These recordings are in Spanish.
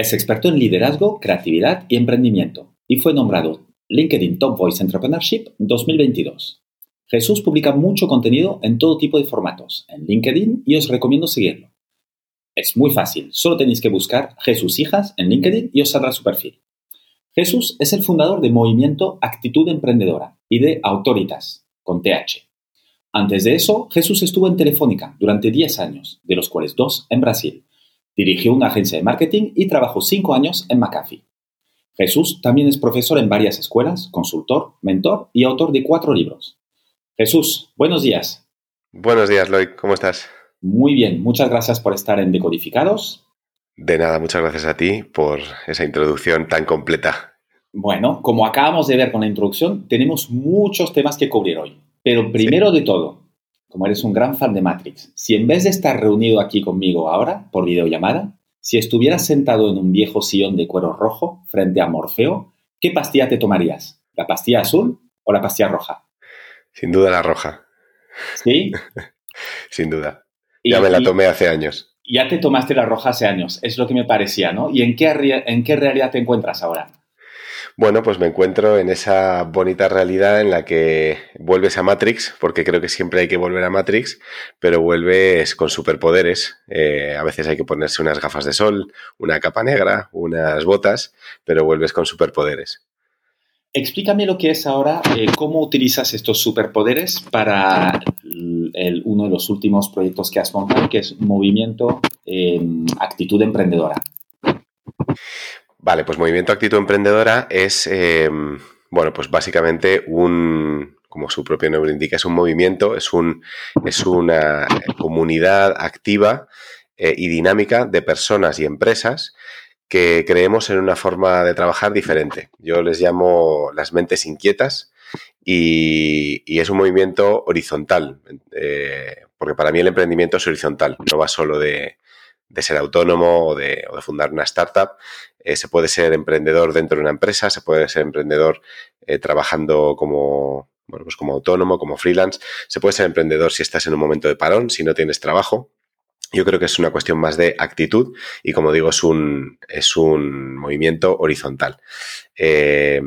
Es experto en liderazgo, creatividad y emprendimiento y fue nombrado LinkedIn Top Voice Entrepreneurship 2022. Jesús publica mucho contenido en todo tipo de formatos en LinkedIn y os recomiendo seguirlo. Es muy fácil, solo tenéis que buscar Jesús Hijas en LinkedIn y os saldrá su perfil. Jesús es el fundador de Movimiento Actitud Emprendedora y de Autoritas, con TH. Antes de eso, Jesús estuvo en Telefónica durante 10 años, de los cuales dos en Brasil, Dirigió una agencia de marketing y trabajó cinco años en McAfee. Jesús también es profesor en varias escuelas, consultor, mentor y autor de cuatro libros. Jesús, buenos días. Buenos días, Lloyd. ¿Cómo estás? Muy bien, muchas gracias por estar en Decodificados. De nada, muchas gracias a ti por esa introducción tan completa. Bueno, como acabamos de ver con la introducción, tenemos muchos temas que cubrir hoy. Pero primero de todo, como eres un gran fan de Matrix, si en vez de estar reunido aquí conmigo ahora, por videollamada, si estuvieras sentado en un viejo sillón de cuero rojo frente a Morfeo, ¿qué pastilla te tomarías? ¿La pastilla azul o la pastilla roja? Sin duda la roja. ¿Sí? Sin duda. Ya me la tomé hace años. Ya te tomaste la roja hace años, es lo que me parecía, ¿no? ¿Y en qué, en qué realidad te encuentras ahora? Bueno, pues me encuentro en esa bonita realidad en la que vuelves a Matrix, porque creo que siempre hay que volver a Matrix, pero vuelves con superpoderes. Eh, a veces hay que ponerse unas gafas de sol, una capa negra, unas botas, pero vuelves con superpoderes. Explícame lo que es ahora, eh, cómo utilizas estos superpoderes para uno de los últimos proyectos que has montado, que es Movimiento Actitud Emprendedora. Vale, pues Movimiento Actitud Emprendedora es, em, bueno, pues básicamente un, como su propio nombre indica, es un movimiento, es, un, es una comunidad activa eh, y dinámica de personas y empresas que creemos en una forma de trabajar diferente. Yo les llamo las mentes inquietas y, es un movimiento horizontal, eh, porque para mí el emprendimiento es horizontal, no va solo de, de ser autónomo o de, fundar una startup. Eh, se puede ser emprendedor dentro de una empresa, se puede ser emprendedor eh, trabajando como, bueno, pues como autónomo, como freelance. Se puede ser emprendedor si estás en un momento de parón, si no tienes trabajo. Yo creo que es una cuestión más de actitud y, como digo, es un, es un movimiento horizontal. Eh,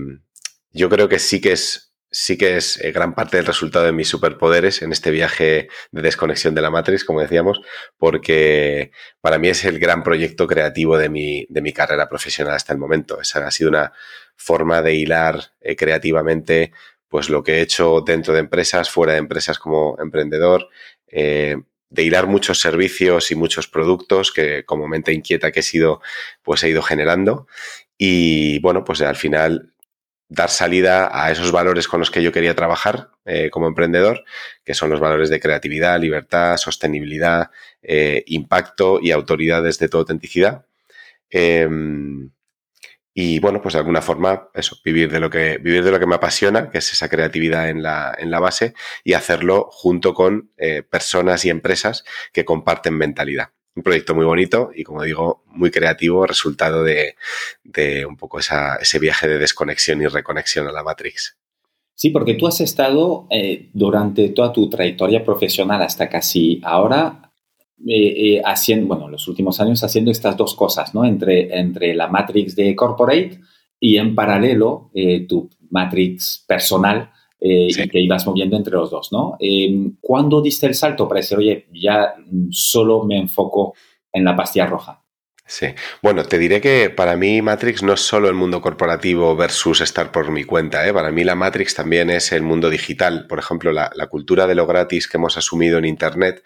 yo creo que sí que es sí que es eh, gran parte del resultado de mis superpoderes en este viaje de desconexión de la Matrix, como decíamos, porque para mí es el gran proyecto creativo de mi, de mi carrera profesional hasta el momento. Esa ha sido una forma de hilar eh, creativamente pues lo que he hecho dentro de empresas, fuera de empresas como emprendedor, eh, de hilar muchos servicios y muchos productos que como mente inquieta que he sido, pues he ido generando. Y bueno, pues al final dar salida a esos valores con los que yo quería trabajar eh, como emprendedor, que son los valores de creatividad, libertad, sostenibilidad, eh, impacto y autoridad desde tu autenticidad. Em, y bueno, pues de alguna forma, eso, vivir de lo que, vivir de lo que me apasiona, que es esa creatividad en la, en la base, y hacerlo junto con eh, personas y empresas que comparten mentalidad un proyecto muy bonito y, como digo, muy creativo, resultado de, un poco ese viaje de desconexión y reconexión a la Matrix. Sí, porque tú has estado eh, durante toda tu trayectoria profesional hasta casi ahora eh, eh, haciendo, bueno, los últimos años haciendo estas dos cosas, ¿no? Entre, entre la Matrix de Corporate y en paralelo tu Matrix personal eh, y que ibas moviendo entre los dos, ¿no? Em, ¿Cuándo diste el salto para decir, oye, ya solo me enfoco en la pastilla roja? Sí, bueno, te diré que para mí Matrix no es solo el mundo corporativo versus estar por mi cuenta, ¿eh? para mí la Matrix también es el mundo digital, por ejemplo, la, la cultura de lo gratis que hemos asumido en Internet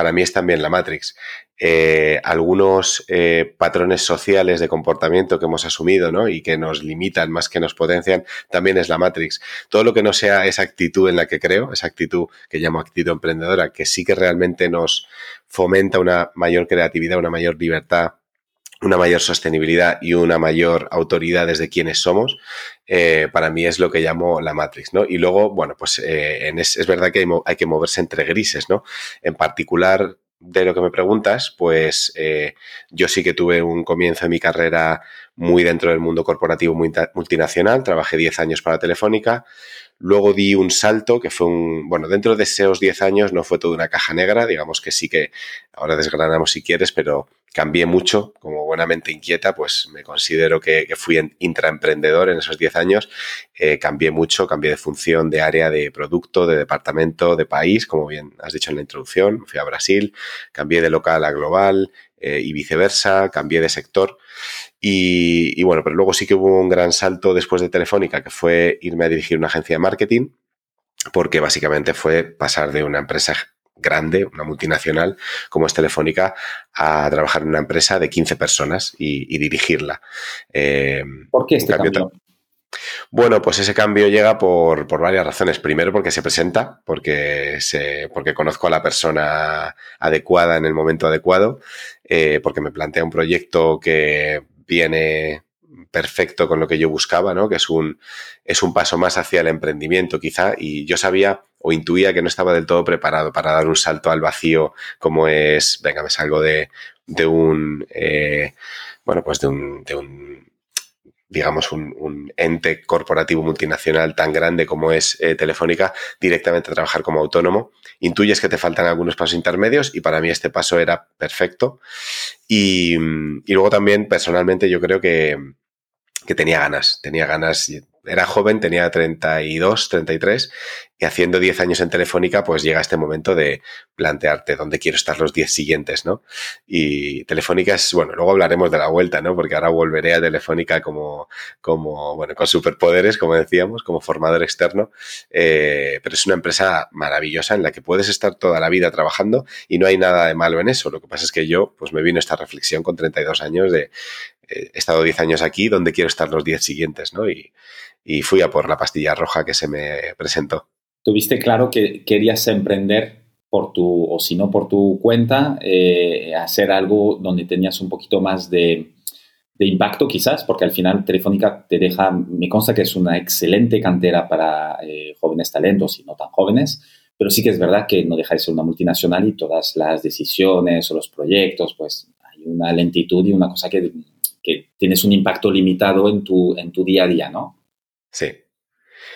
para mí es también la Matrix. Eh, algunos eh, patrones sociales de comportamiento que hemos asumido ¿no? y que nos limitan más que nos potencian, también es la Matrix. Todo lo que no sea esa actitud en la que creo, esa actitud que llamo actitud emprendedora, que sí que realmente nos fomenta una mayor creatividad, una mayor libertad, una mayor sostenibilidad y una mayor autoridad desde quienes somos, eh, para mí es lo que llamo la Matrix, ¿no? Y luego, bueno, pues eh, es, verdad que hay, hay, que moverse entre grises, ¿no? En particular, de lo que me preguntas, pues eh, yo sí que tuve un comienzo de mi carrera muy dentro del mundo corporativo muy multinacional, trabajé 10 años para Telefónica, Luego di un salto que fue un, bueno, dentro de esos 10 años no fue toda una caja negra, digamos que sí que ahora desgranamos si quieres, pero cambié mucho, como buenamente inquieta, pues me considero que, fui intraemprendedor en esos 10 años, eh, cambié mucho, cambié de función, de área, de producto, de departamento, de país, como bien has dicho en la introducción, fui a Brasil, cambié de local a global eh, y viceversa, cambié de sector. Y, bueno, pero luego sí que hubo un gran salto después de Telefónica, que fue irme a dirigir una agencia de marketing, porque básicamente fue pasar de una empresa grande, una multinacional como es Telefónica, a trabajar en una empresa de 15 personas y, dirigirla. Eh, ¿Por qué este cambio? Bueno, pues ese cambio llega por, por, varias razones. Primero, porque se presenta, porque, se, porque conozco a la persona adecuada en el momento adecuado, eh, porque me plantea un proyecto que viene perfecto con lo que yo buscaba, ¿no? Que es un, es un paso más hacia el emprendimiento, quizá, y yo sabía o intuía que no estaba del todo preparado para dar un salto al vacío como es, venga, me salgo de, de un, eh, bueno, pues de un, de un digamos, un, un, ente corporativo multinacional tan grande como es eh, Telefónica, directamente a trabajar como autónomo. Intuyes que te faltan algunos pasos intermedios y para mí este paso era perfecto. Y, y luego también, personalmente, yo creo que, que tenía ganas, tenía ganas, era joven, tenía 32, 33 y haciendo 10 años en Telefónica, pues llega este momento de plantearte dónde quiero estar los 10 siguientes, ¿no? Y Telefónica es, bueno, luego hablaremos de la vuelta, ¿no? Porque ahora volveré a Telefónica como, como bueno, con superpoderes, como decíamos, como formador externo, eh, pero es una empresa maravillosa en la que puedes estar toda la vida trabajando y no hay nada de malo en eso. Lo que pasa es que yo, pues me vino esta reflexión con 32 años de, eh, he estado 10 años aquí, ¿dónde quiero estar los 10 siguientes, ¿no? Y fui a por la pastilla roja que se me presentó tuviste claro que querías emprender por tu, o si no por tu cuenta, eh, hacer algo donde tenías un poquito más de, de, impacto quizás, porque al final Telefónica te deja, me consta que es una excelente cantera para eh, jóvenes talentos y no tan jóvenes, pero sí que es verdad que no deja de ser una multinacional y todas las decisiones o los proyectos, pues hay una lentitud y una cosa que, que tienes un impacto limitado en tu, en tu día a día, ¿no? Sí,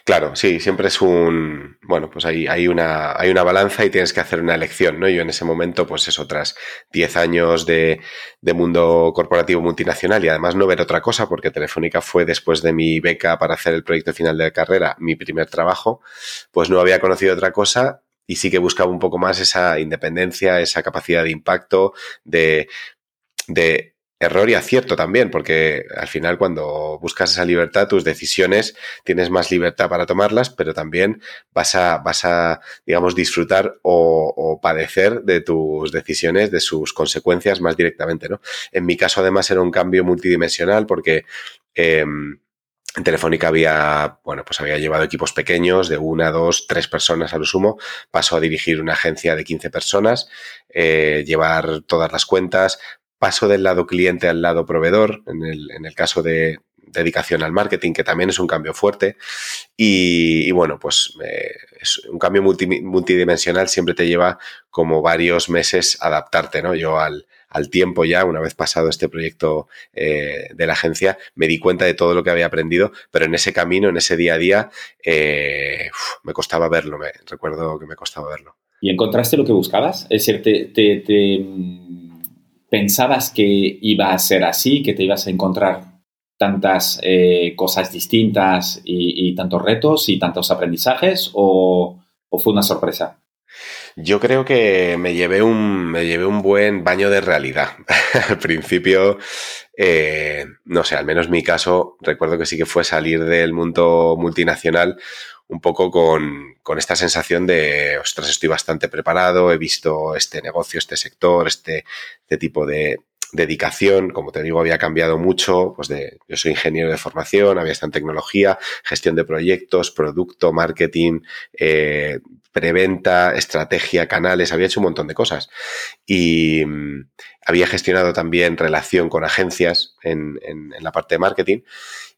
Claro, sí, siempre es un, bueno, pues hay, hay, una, hay una balanza y tienes que hacer una elección, ¿no? Yo en ese momento, pues es otras 10 años de, de, mundo corporativo multinacional y además no ver otra cosa, porque Telefónica fue después de mi beca para hacer el proyecto final de la carrera, mi primer trabajo, pues no había conocido otra cosa y sí que buscaba un poco más esa independencia, esa capacidad de impacto, de, de error y acierto también, porque al final cuando buscas esa libertad, tus decisiones tienes más libertad para tomarlas, pero también vas a, vas a digamos, disfrutar o, padecer de tus decisiones, de sus consecuencias más directamente, ¿no? En mi caso, además, era un cambio multidimensional porque em, en Telefónica había, bueno, pues había llevado equipos pequeños de una, dos, tres personas a lo sumo. Paso a dirigir una agencia de 15 personas, eh, llevar todas las cuentas, paso del lado cliente al lado proveedor, en el, en el caso de dedicación al marketing, que también es un cambio fuerte. Y, bueno, pues eh, es un cambio multidimensional siempre te lleva como varios meses adaptarte, ¿no? Yo al, al tiempo ya, una vez pasado este proyecto eh, de la agencia, me di cuenta de todo lo que había aprendido, pero en ese camino, en ese día a día, eh, me costaba verlo, me, recuerdo que me costaba verlo. ¿Y encontraste lo que buscabas? Es decir, te, te, pensabas que iba a ser así, que te ibas a encontrar tantas eh, cosas distintas y, tantos retos y tantos aprendizajes o, fue una sorpresa? Yo creo que me llevé un, me llevé un buen baño de realidad. Al principio, eh, no sé, al menos mi caso, recuerdo que sí que fue salir del mundo multinacional un poco con, con, esta sensación de, ostras, estoy bastante preparado, he visto este negocio, este sector, este, este tipo de, dedicación, como te digo, había cambiado mucho, pues de, yo soy ingeniero de formación, había estado en tecnología, gestión de proyectos, producto, marketing, eh, preventa, estrategia, canales, había hecho un montón de cosas. Y mm, había gestionado también relación con agencias en, en, la parte de marketing.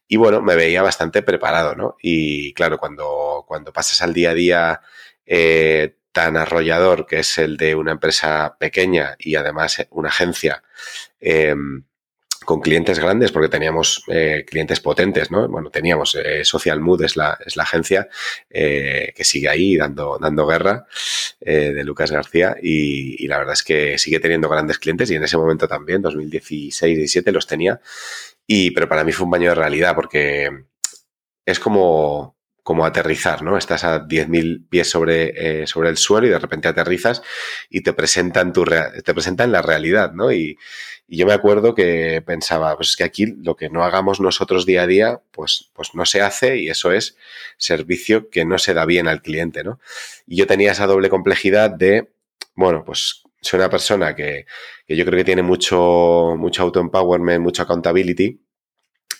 Y bueno, me veía bastante preparado, ¿no? Y claro, cuando, cuando pasas al día a día eh, tan arrollador que es el de una empresa pequeña y además una agencia em, con clientes grandes, porque teníamos eh, clientes potentes, ¿no? Bueno, teníamos eh, Social Mood, es la, es la agencia eh, que sigue ahí dando, dando guerra de Lucas García y, la verdad es que sigue teniendo grandes clientes y en ese momento también, 2016-17, los tenía. Y, pero para mí fue un baño de realidad porque es como, como aterrizar, ¿no? Estás a 10.000 pies sobre, eh, sobre el suelo y de repente aterrizas y te presentan, tu te presentan la realidad, ¿no? Y, yo me acuerdo que pensaba, pues es que aquí lo que no hagamos nosotros día a día, pues, pues no se hace y eso es servicio que no se da bien al cliente, ¿no? Y yo tenía esa doble complejidad de, bueno, pues soy una persona que, que yo creo que tiene mucho, mucho auto-empowerment, mucho accountability,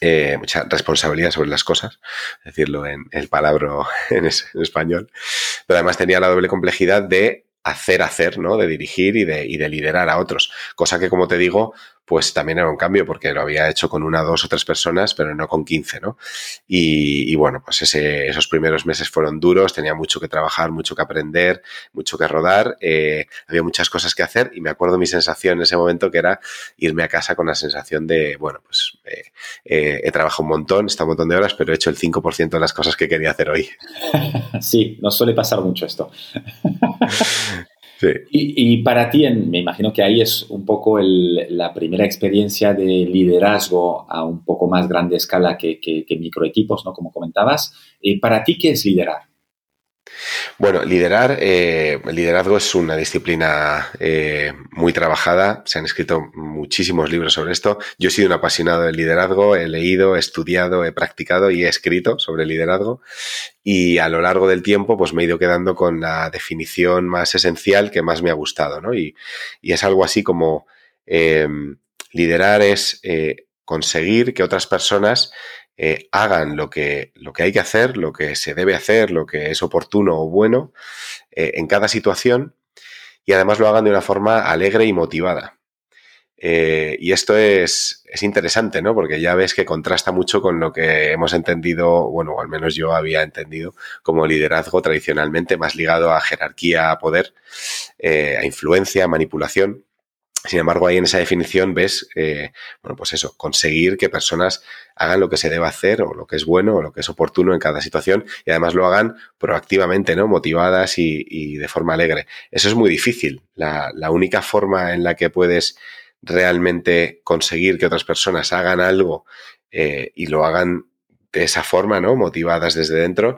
eh, mucha responsabilidad sobre las cosas, decirlo en el palabra en, en, español, pero además tenía la doble complejidad de hacer, hacer, ¿no? De dirigir y de, y de liderar a otros, cosa que, como te digo, pues también era un cambio porque lo había hecho con una, dos o tres personas, pero no con 15, ¿no? Y, bueno, pues ese, esos primeros meses fueron duros, tenía mucho que trabajar, mucho que aprender, mucho que rodar, eh, había muchas cosas que hacer y me acuerdo mi sensación en ese momento que era irme a casa con la sensación de, bueno, pues eh, eh, he trabajado un montón, he estado un montón de horas, pero he hecho el 5% de las cosas que quería hacer hoy. Sí, nos suele pasar mucho esto. Y, para ti, me imagino que ahí es un poco la primera experiencia de liderazgo a un poco más grande escala que, que, que microequipos, ¿no? Como comentabas. ¿Y para ti qué es liderar? Bueno, liderar, eh, liderazgo es una disciplina eh, muy trabajada. Se han escrito muchísimos libros sobre esto. Yo he sido un apasionado del liderazgo, he leído, he estudiado, he practicado y he escrito sobre liderazgo. Y a lo largo del tiempo, pues me he ido quedando con la definición más esencial que más me ha gustado, ¿no? Y, es algo así como eh, liderar es conseguir que otras personas eh, hagan lo que, lo que hay que hacer, lo que se debe hacer, lo que es oportuno o bueno eh, en cada situación y además lo hagan de una forma alegre y motivada. Eh, y esto es, es, interesante, ¿no? Porque ya ves que contrasta mucho con lo que hemos entendido, bueno, o al menos yo había entendido como liderazgo tradicionalmente más ligado a jerarquía, a poder, a influencia, a manipulación. Sin embargo, ahí en esa definición ves, eh, bueno, pues eso, conseguir que personas hagan lo que se debe hacer o lo que es bueno o lo que es oportuno en cada situación y además lo hagan proactivamente, ¿no? Motivadas y, de forma alegre. Eso es muy difícil. La, única forma en la que puedes realmente conseguir que otras personas hagan algo eh, y lo hagan de esa forma, ¿no? Motivadas desde dentro,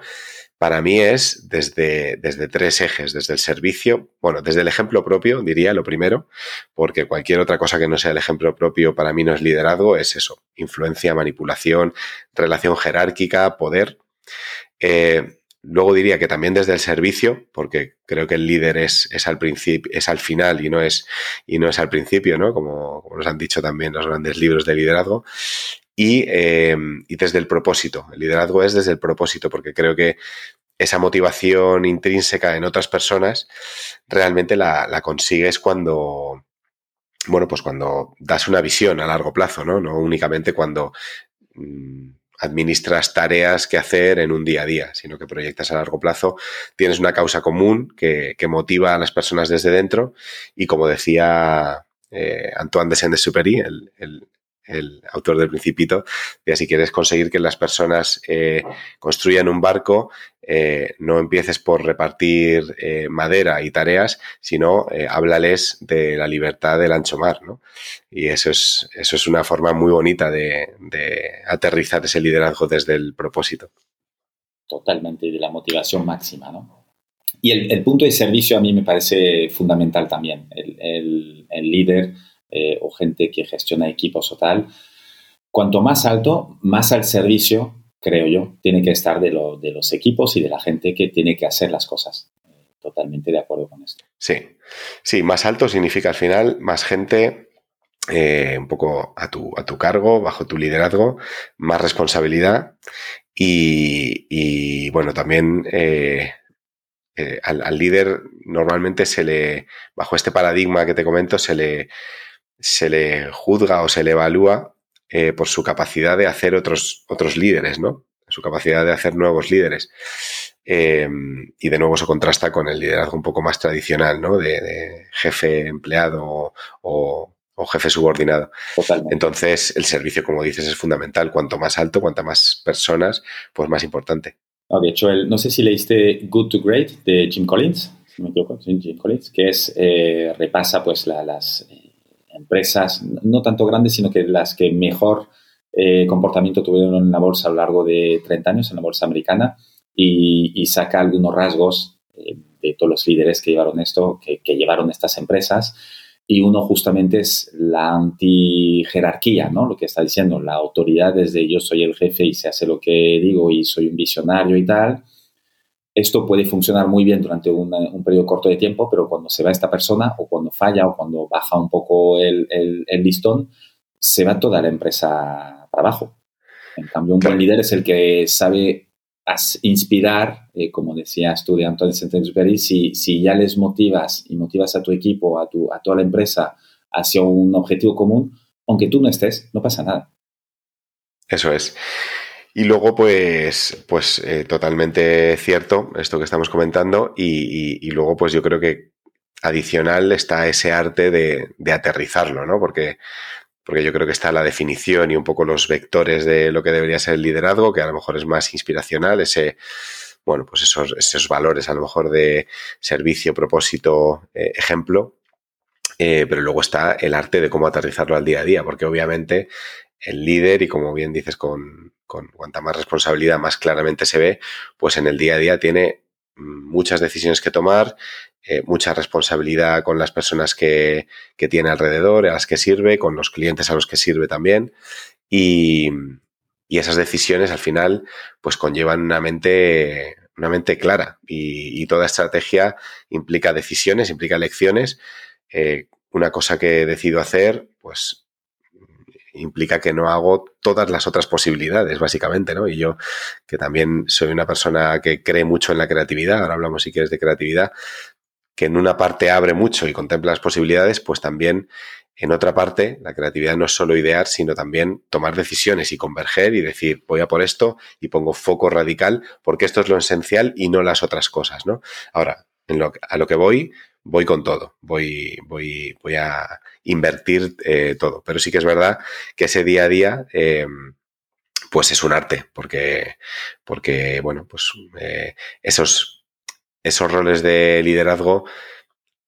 para mí es desde, desde tres ejes, desde el servicio, bueno, desde el ejemplo propio, diría lo primero, porque cualquier otra cosa que no sea el ejemplo propio para mí no es liderazgo, es eso, influencia, manipulación, relación jerárquica, poder. Eh, luego diría que también desde el servicio, porque creo que el líder es, es al principio, es al final y no es, y no es al principio, ¿no? Como, como nos han dicho también los grandes libros de liderazgo. Em, y, desde el propósito. El liderazgo es desde el propósito, porque creo que esa motivación intrínseca en otras personas realmente la, consigues cuando, bueno, pues cuando das una visión a largo plazo, ¿no? No únicamente cuando mm, administras tareas que hacer en un día a día, sino que proyectas a largo plazo, tienes una causa común que, motiva a las personas desde dentro y como decía eh, Antoine de Saint-Exupéry, el, el autor del Principito, de si quieres conseguir que las personas eh, construyan un barco, eh, no empieces por repartir eh, madera y tareas, sino háblales de la libertad del ancho mar, ¿no? Y eso es, eso es una forma muy bonita de, aterrizar ese liderazgo desde el propósito. Totalmente, de la motivación máxima, ¿no? Y el, punto de servicio a mí me parece fundamental también. el, el líder eh, o gente que gestiona equipos o tal, cuanto más alto, más al servicio, creo yo, tiene que estar de, los equipos y de la gente que tiene que hacer las cosas. Totalmente de acuerdo con esto. Sí, sí, más alto significa al final más gente eh, un poco a tu, a tu cargo, bajo tu liderazgo, más responsabilidad y, bueno, también eh, eh, al, líder normalmente se le, bajo este paradigma que te comento, se le, se le juzga o se le evalúa por su capacidad de hacer otros, otros líderes, ¿no? Su capacidad de hacer nuevos líderes. y de nuevo se contrasta con el liderazgo un poco más tradicional, ¿no? De, jefe empleado o, o jefe subordinado. Entonces, el servicio, como dices, es fundamental. Cuanto más alto, cuanto más personas, pues más importante. de hecho, el, no sé si leíste Good to Great de Jim Collins, si me equivoco, Jim Collins, que es, eh, repasa pues las eh, empresas, no tanto grandes, sino que las que mejor eh, comportamiento tuvieron en la bolsa a lo largo de 30 años, en la bolsa americana, y, saca algunos rasgos de todos los líderes que llevaron esto, que, que llevaron estas empresas y uno justamente es la anti-jerarquía, ¿no? Lo que está diciendo, la autoridad desde yo soy el jefe y se hace lo que digo y soy un visionario y tal. Esto puede funcionar muy bien durante un periodo corto de tiempo, pero cuando se va esta persona o cuando falla o cuando baja un poco el, el, listón, se va toda la empresa para abajo. En cambio, un buen líder es el que sabe inspirar, eh, como decías tú de Antonio Sentensbury, si, si ya les motivas y motivas a tu equipo, a, tu, a toda la empresa hacia un objetivo común, aunque tú no estés, no pasa nada. Eso es. Y luego, pues, pues eh, totalmente cierto esto que estamos comentando. Y, y, luego, pues yo creo que adicional está ese arte de, de aterrizarlo, ¿no? Porque porque yo creo que está la definición y un poco los vectores de lo que debería ser el liderazgo, que a lo mejor es más inspiracional, ese, bueno, pues esos, esos valores a lo mejor de servicio, propósito, eh, ejemplo, eh, pero luego está el arte de cómo aterrizarlo al día a día, porque obviamente el líder, y como bien dices, con, con cuanta más responsabilidad más claramente se ve, pues en el día a día tiene muchas decisiones que tomar, eh, mucha responsabilidad con las personas que, tiene alrededor, a las que sirve, con los clientes a los que sirve también. Y, esas decisiones al final pues conllevan una mente, una mente clara y, toda estrategia implica decisiones, implica elecciones. Eh, una cosa que decido hacer, pues implica que no hago todas las otras posibilidades, básicamente, ¿no? Y yo, que también soy una persona que cree mucho en la creatividad, ahora hablamos si quieres de creatividad, que en una parte abre mucho y contempla las posibilidades, pues también en otra parte la creatividad no es solo idear, sino también tomar decisiones y converger y decir, voy a por esto y pongo foco radical porque esto es lo esencial y no las otras cosas, ¿no? Ahora, a lo que voy, voy con todo, voy, voy, voy a invertir eh, todo. Pero sí que es verdad que ese día a día, eh, pues es un arte, porque, porque bueno, pues eh, esos, esos roles de liderazgo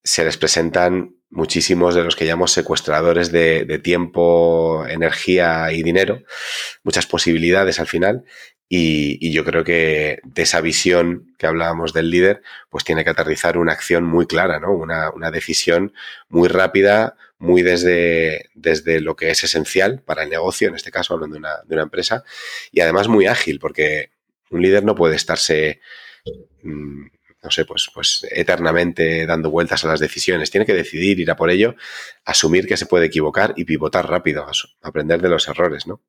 se les presentan muchísimos de los que llamamos secuestradores de, tiempo, energía y dinero, muchas posibilidades al final, y, yo creo que de esa visión que hablábamos del líder, pues tiene que aterrizar una acción muy clara, ¿no? Una, decisión muy rápida, muy desde, desde lo que es esencial para el negocio, en este caso hablando de una, de una empresa, y además muy ágil, porque un líder no puede estarse, mm, no sé, pues, pues eternamente dando vueltas a las decisiones. Tiene que decidir, ir a por ello, asumir que se puede equivocar y pivotar rápido, aprender de los errores, ¿no?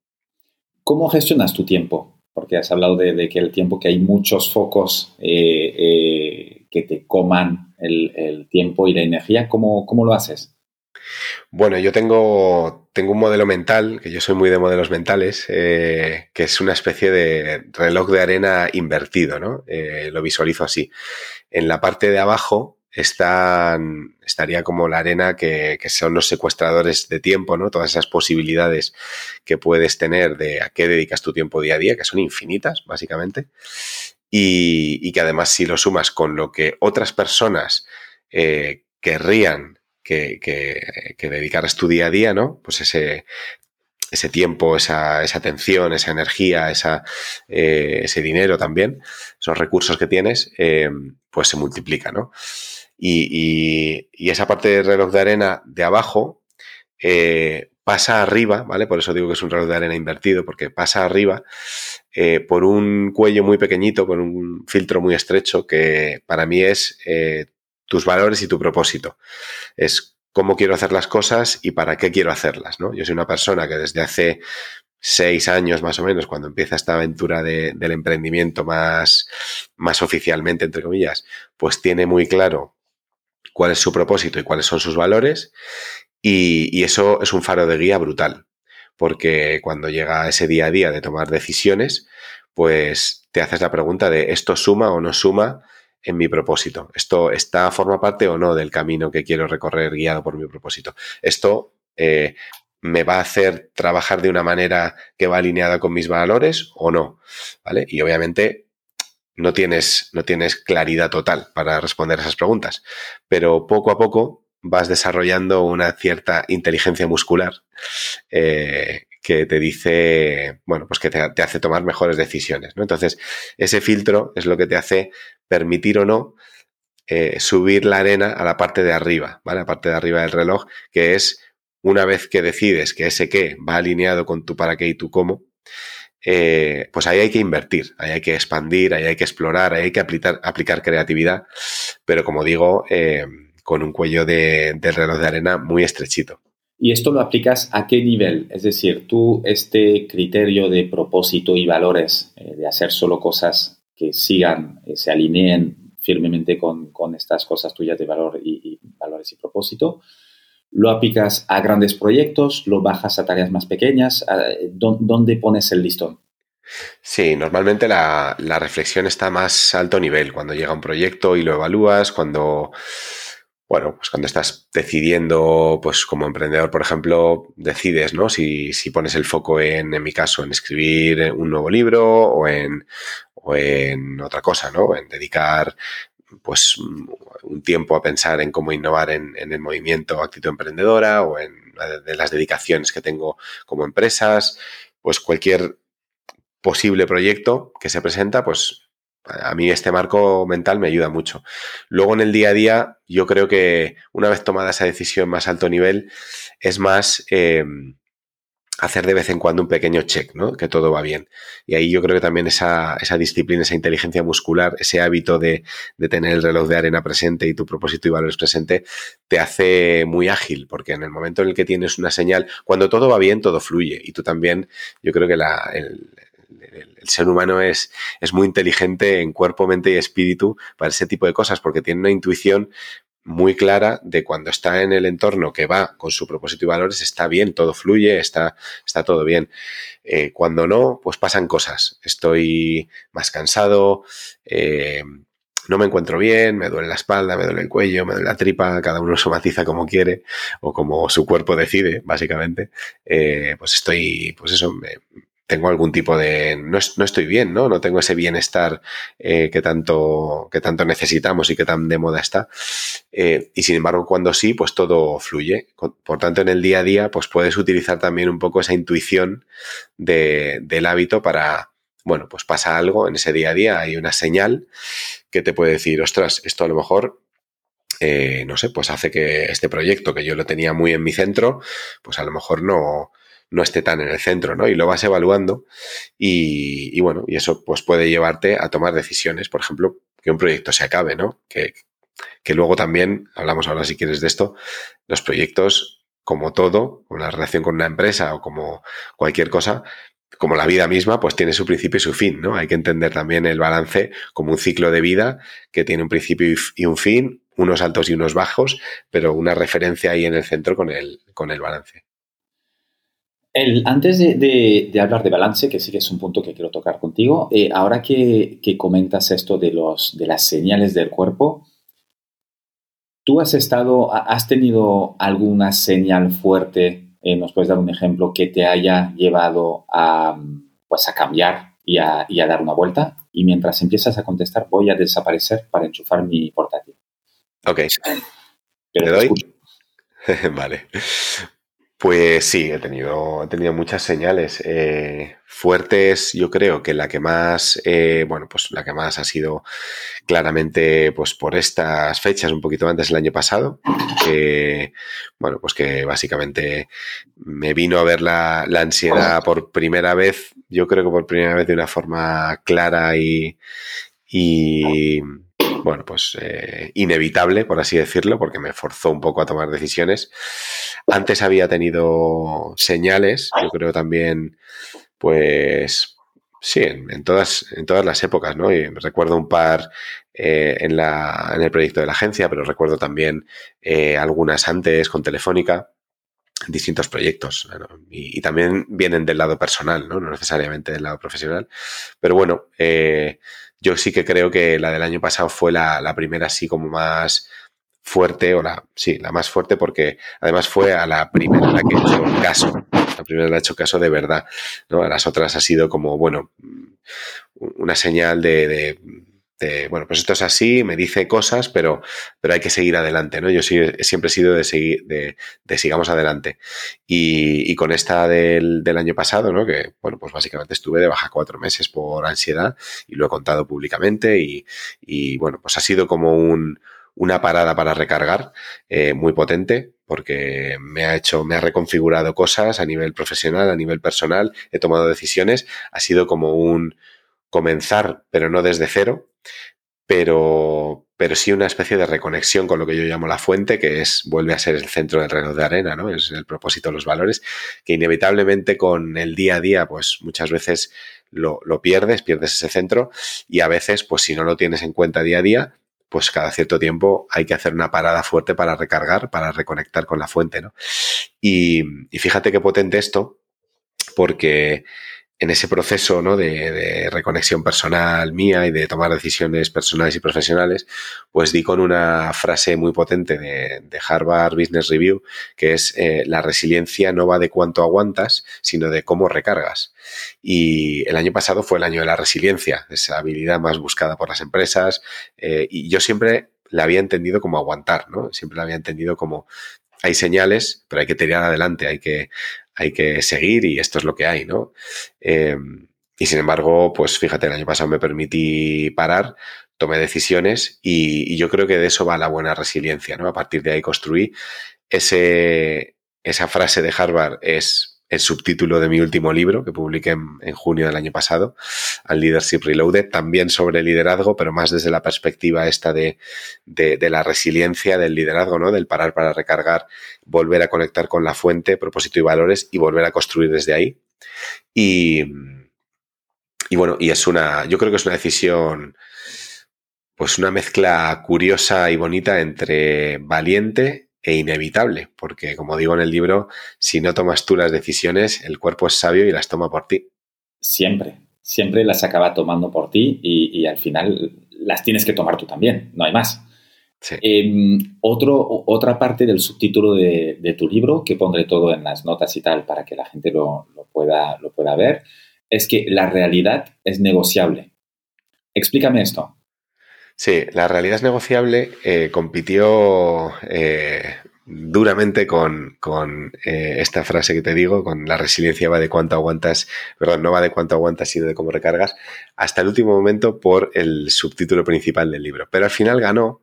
¿Cómo gestionas tu tiempo? Porque has hablado de, que el tiempo, que hay muchos focos eh, eh, que te coman el, tiempo y la energía, ¿cómo, cómo lo haces? Bueno, yo tengo, tengo un modelo mental, que yo soy muy de modelos mentales, eh, que es una especie de reloj de arena invertido, ¿no? lo visualizo así. En la parte de abajo están, estaría como la arena que, son los secuestradores de tiempo, ¿no? Todas esas posibilidades que puedes tener de a qué dedicas tu tiempo día a día, que son infinitas, básicamente. Y, que además si lo sumas con lo que otras personas eh, querrían que, dedicaras tu día a día, ¿no? Pues ese, ese tiempo, esa, esa atención, esa energía, esa, eh, ese dinero también, esos recursos que tienes, eh, pues se multiplica, ¿no? Y, esa parte del reloj de arena de abajo eh, pasa arriba, ¿vale? Por eso digo que es un reloj de arena invertido, porque pasa arriba eh, por un cuello muy pequeñito, con un filtro muy estrecho, que para mí es eh, tus valores y tu propósito. Es cómo quiero hacer las cosas y para qué quiero hacerlas, ¿no? Yo soy una persona que desde hace seis años más o menos, cuando empieza esta aventura del emprendimiento más, más oficialmente, entre comillas, pues tiene muy claro cuál es su propósito y cuáles son sus valores y, eso es un faro de guía brutal, porque cuando llega ese día a día de tomar decisiones, pues te haces la pregunta de esto suma o no suma en mi propósito. Esto está, forma parte o no del camino que quiero recorrer guiado por mi propósito. Esto eh, me va a hacer trabajar de una manera que va alineada con mis valores o no, ¿vale? Y obviamente no tienes, no tienes claridad total para responder esas preguntas, pero poco a poco vas desarrollando una cierta inteligencia muscular eh, que te dice, bueno, pues que te, hace tomar mejores decisiones, ¿no? Entonces, ese filtro es lo que te hace permitir o no eh, subir la arena a la parte de arriba, ¿vale? La parte de arriba del reloj, que es una vez que decides que ese qué va alineado con tu para qué y tu cómo, eh, pues ahí hay que invertir, ahí hay que expandir, ahí hay que explorar, ahí hay que aplicar, creatividad, pero como digo, eh, con un cuello de, reloj de arena muy estrechito. ¿Y esto lo aplicas a qué nivel? Es decir, tú este criterio de propósito y valores, eh, de hacer solo cosas que sigan, se alineen firmemente con, estas cosas tuyas de valor y valores y propósito, lo aplicas a grandes proyectos, lo bajas a tareas más pequeñas, ¿dónde pones el listón? Sí, normalmente la, reflexión está más alto nivel, cuando llega un proyecto y lo evalúas, cuando, bueno, pues cuando estás decidiendo, pues como emprendedor, por ejemplo, decides, ¿no? Si, si pones el foco en, en mi caso, en escribir un nuevo libro o en, o en otra cosa, ¿no? En dedicar pues un tiempo a pensar en cómo innovar en, el movimiento actitud emprendedora o en de las dedicaciones que tengo como empresas, pues cualquier posible proyecto que se presenta, pues a mí este marco mental me ayuda mucho. Luego en el día a día, yo creo que una vez tomada esa decisión más alto nivel, es más eh, hacer de vez en cuando un pequeño check, ¿no? Que todo va bien. Y ahí yo creo que también esa, esa disciplina, esa inteligencia muscular, ese hábito de, de, tener el reloj de arena presente y tu propósito y valores presente, te hace muy ágil, porque en el momento en el que tienes una señal, cuando todo va bien, todo fluye. Y tú también, yo creo que el, el, ser humano es, es muy inteligente en cuerpo, mente y espíritu para ese tipo de cosas, porque tiene una intuición muy clara de cuando está en el entorno que va con su propósito y valores, está bien, todo fluye, está, está todo bien. Eh, cuando no, pues pasan cosas. Estoy más cansado, eh, no me encuentro bien, me duele la espalda, me duele el cuello, me duele la tripa, cada uno somatiza como quiere o como su cuerpo decide, básicamente. Eh, pues estoy, pues eso, me, tengo algún tipo de... No, estoy bien, ¿no? No tengo ese bienestar eh, que, tanto, que tanto necesitamos y que tan de moda está. Eh, y sin embargo, cuando sí, pues todo fluye. Por tanto, en el día a día, pues puedes utilizar también un poco esa intuición del hábito para, bueno, pues pasa algo en ese día a día, hay una señal que te puede decir, ostras, esto a lo mejor eh, no sé, pues hace que este proyecto que yo lo tenía muy en mi centro, pues a lo mejor no, no esté tan en el centro, ¿no? Y lo vas evaluando y, bueno, y eso pues puede llevarte a tomar decisiones, por ejemplo, que un proyecto se acabe, ¿no? Que, que luego también, hablamos ahora si quieres de esto, los proyectos, como todo, una relación con una empresa o como cualquier cosa, como la vida misma, pues tiene su principio y su fin, ¿no? Hay que entender también el balance como un ciclo de vida que tiene un principio y un fin, unos altos y unos bajos, pero una referencia ahí en el centro con el, con el balance antes de, hablar de balance, que sí que es un punto que quiero tocar contigo, eh, ahora que, comentas esto de, los, de las señales del cuerpo, ¿tú has estado, has tenido alguna señal fuerte, eh, nos puedes dar un ejemplo, que te haya llevado a, pues a cambiar y a, dar una vuelta? Y mientras empiezas a contestar, voy a desaparecer para enchufar mi portátil. Ok. ¿Te doy? vale. Pues sí, he tenido, he tenido muchas señales eh, fuertes. Yo creo que la que más, eh, bueno, pues la que más ha sido claramente, pues por estas fechas, un poquito antes del año pasado, que, bueno, pues que básicamente me vino a ver la, la ansiedad por primera vez, yo creo que por primera vez de una forma clara y bueno, pues eh, inevitable, por así decirlo, porque me forzó un poco a tomar decisiones. Antes había tenido señales, yo creo también, pues, sí, en, todas, en todas las épocas, ¿no? Y recuerdo un par eh, en, la, en el proyecto de la agencia, pero recuerdo también eh, algunas antes con Telefónica distintos proyectos y, también vienen del lado personal, ¿no? no necesariamente del lado profesional. Pero bueno, eh, yo sí que creo que la del año pasado fue la, primera así como más fuerte, o la, sí, la más fuerte porque además fue a la primera la que he hecho caso, la primera la he hecho caso de verdad, ¿no? A las otras ha sido como, bueno, una señal de bueno, pues esto es así, me dice cosas, pero, pero hay que seguir adelante, ¿no? Yo siempre he sido de seguir, de, sigamos adelante. Y, con esta del, año pasado, ¿no? Que, bueno, pues básicamente estuve de baja cuatro meses por ansiedad y lo he contado públicamente y, bueno, pues ha sido como un, una parada para recargar eh, muy potente porque me ha hecho, me ha reconfigurado cosas a nivel profesional, a nivel personal, he tomado decisiones, ha sido como un comenzar, pero no desde cero, pero, pero sí una especie de reconexión con lo que yo llamo la fuente, que es, vuelve a ser el centro del reloj de arena, ¿no? Es el propósito de los valores, que inevitablemente con el día a día, pues muchas veces lo, pierdes, pierdes ese centro, y a veces, pues si no lo tienes en cuenta día a día, pues cada cierto tiempo hay que hacer una parada fuerte para recargar, para reconectar con la fuente, ¿no? Y fíjate qué potente esto, porque en ese proceso ¿no? de, reconexión personal mía y de tomar decisiones personales y profesionales, pues di con una frase muy potente de, Harvard Business Review, que es eh, la resiliencia no va de cuánto aguantas, sino de cómo recargas. Y el año pasado fue el año de la resiliencia, esa habilidad más buscada por las empresas, eh, y yo siempre la había entendido como aguantar, ¿no? Siempre la había entendido como hay señales, pero hay que tirar adelante, hay que, hay que seguir y esto es lo que hay, ¿no? Eh, y sin embargo, pues fíjate, el año pasado me permití parar, tomé decisiones y, yo creo que de eso va la buena resiliencia, ¿no? A partir de ahí construí ese, esa frase de Harvard es el subtítulo de mi último libro que publiqué en, junio del año pasado, al Leadership Reloaded, también sobre liderazgo, pero más desde la perspectiva esta de, de, la resiliencia del liderazgo, ¿no? Del parar para recargar, volver a conectar con la fuente, propósito y valores y volver a construir desde ahí. Y, y bueno, y es una, yo creo que es una decisión, pues una mezcla curiosa y bonita entre valiente e inevitable, porque como digo en el libro, si no tomas tú las decisiones, el cuerpo es sabio y las toma por ti. Siempre, siempre las acaba tomando por ti y, al final las tienes que tomar tú también, no hay más. Em, otro, otra parte del subtítulo de, tu libro, que pondré todo en las notas y tal para que la gente lo, pueda, lo pueda ver, es que la realidad es negociable. Explícame esto. Sí, la realidad es negociable. Eh, compitió eh, duramente con, eh, esta frase que te digo, con la resiliencia va de cuánto aguantas, perdón, no va de cuánto aguantas, sino de cómo recargas, hasta el último momento por el subtítulo principal del libro. Pero al final ganó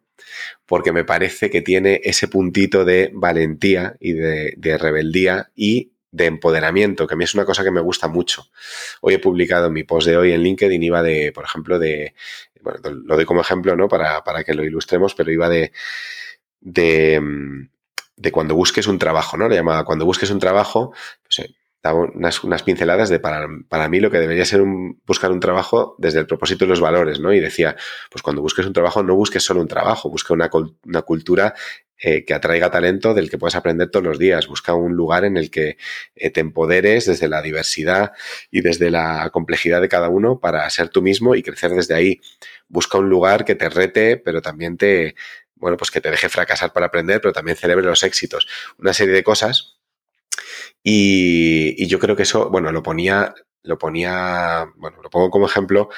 porque me parece que tiene ese puntito de valentía y de, de rebeldía y de empoderamiento, que a mí es una cosa que me gusta mucho. Hoy he publicado mi post de hoy en LinkedIn, iba de, por ejemplo, de, bueno, lo doy como ejemplo, ¿no? Para, para que lo ilustremos, pero iba de, de, de, cuando busques un trabajo, ¿no? Le llamaba cuando busques un trabajo, pues, eh, daba unas, unas, pinceladas de para, para, mí lo que debería ser buscar un trabajo desde el propósito y los valores, ¿no? Y decía, pues cuando busques un trabajo, no busques solo un trabajo, busca una, una cultura eh, que atraiga talento del que puedes aprender todos los días. Busca un lugar en el que eh, te empoderes desde la diversidad y desde la complejidad de cada uno para ser tú mismo y crecer desde ahí. Busca un lugar que te rete, pero también te, bueno, pues que te deje fracasar para aprender, pero también celebre los éxitos. Una serie de cosas. Y, y yo creo que eso, bueno, lo ponía, lo ponía, bueno, lo pongo como ejemplo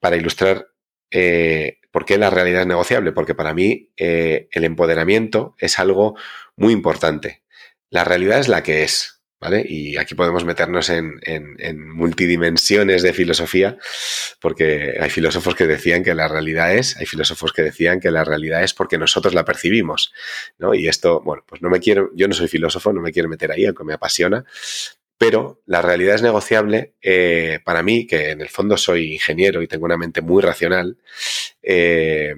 para ilustrar eh, ¿Por qué la realidad es negociable? Porque para mí eh, el empoderamiento es algo muy importante. La realidad es la que es, ¿vale? Y aquí podemos meternos en, multidimensiones de filosofía, porque hay filósofos que decían que la realidad es, hay filósofos que decían que la realidad es porque nosotros la percibimos, ¿no? Y esto, bueno, pues no me quiero, yo no soy filósofo, no me quiero meter ahí, aunque me apasiona, pero la realidad es negociable eh, para mí, que en el fondo soy ingeniero y tengo una mente muy racional. Eh,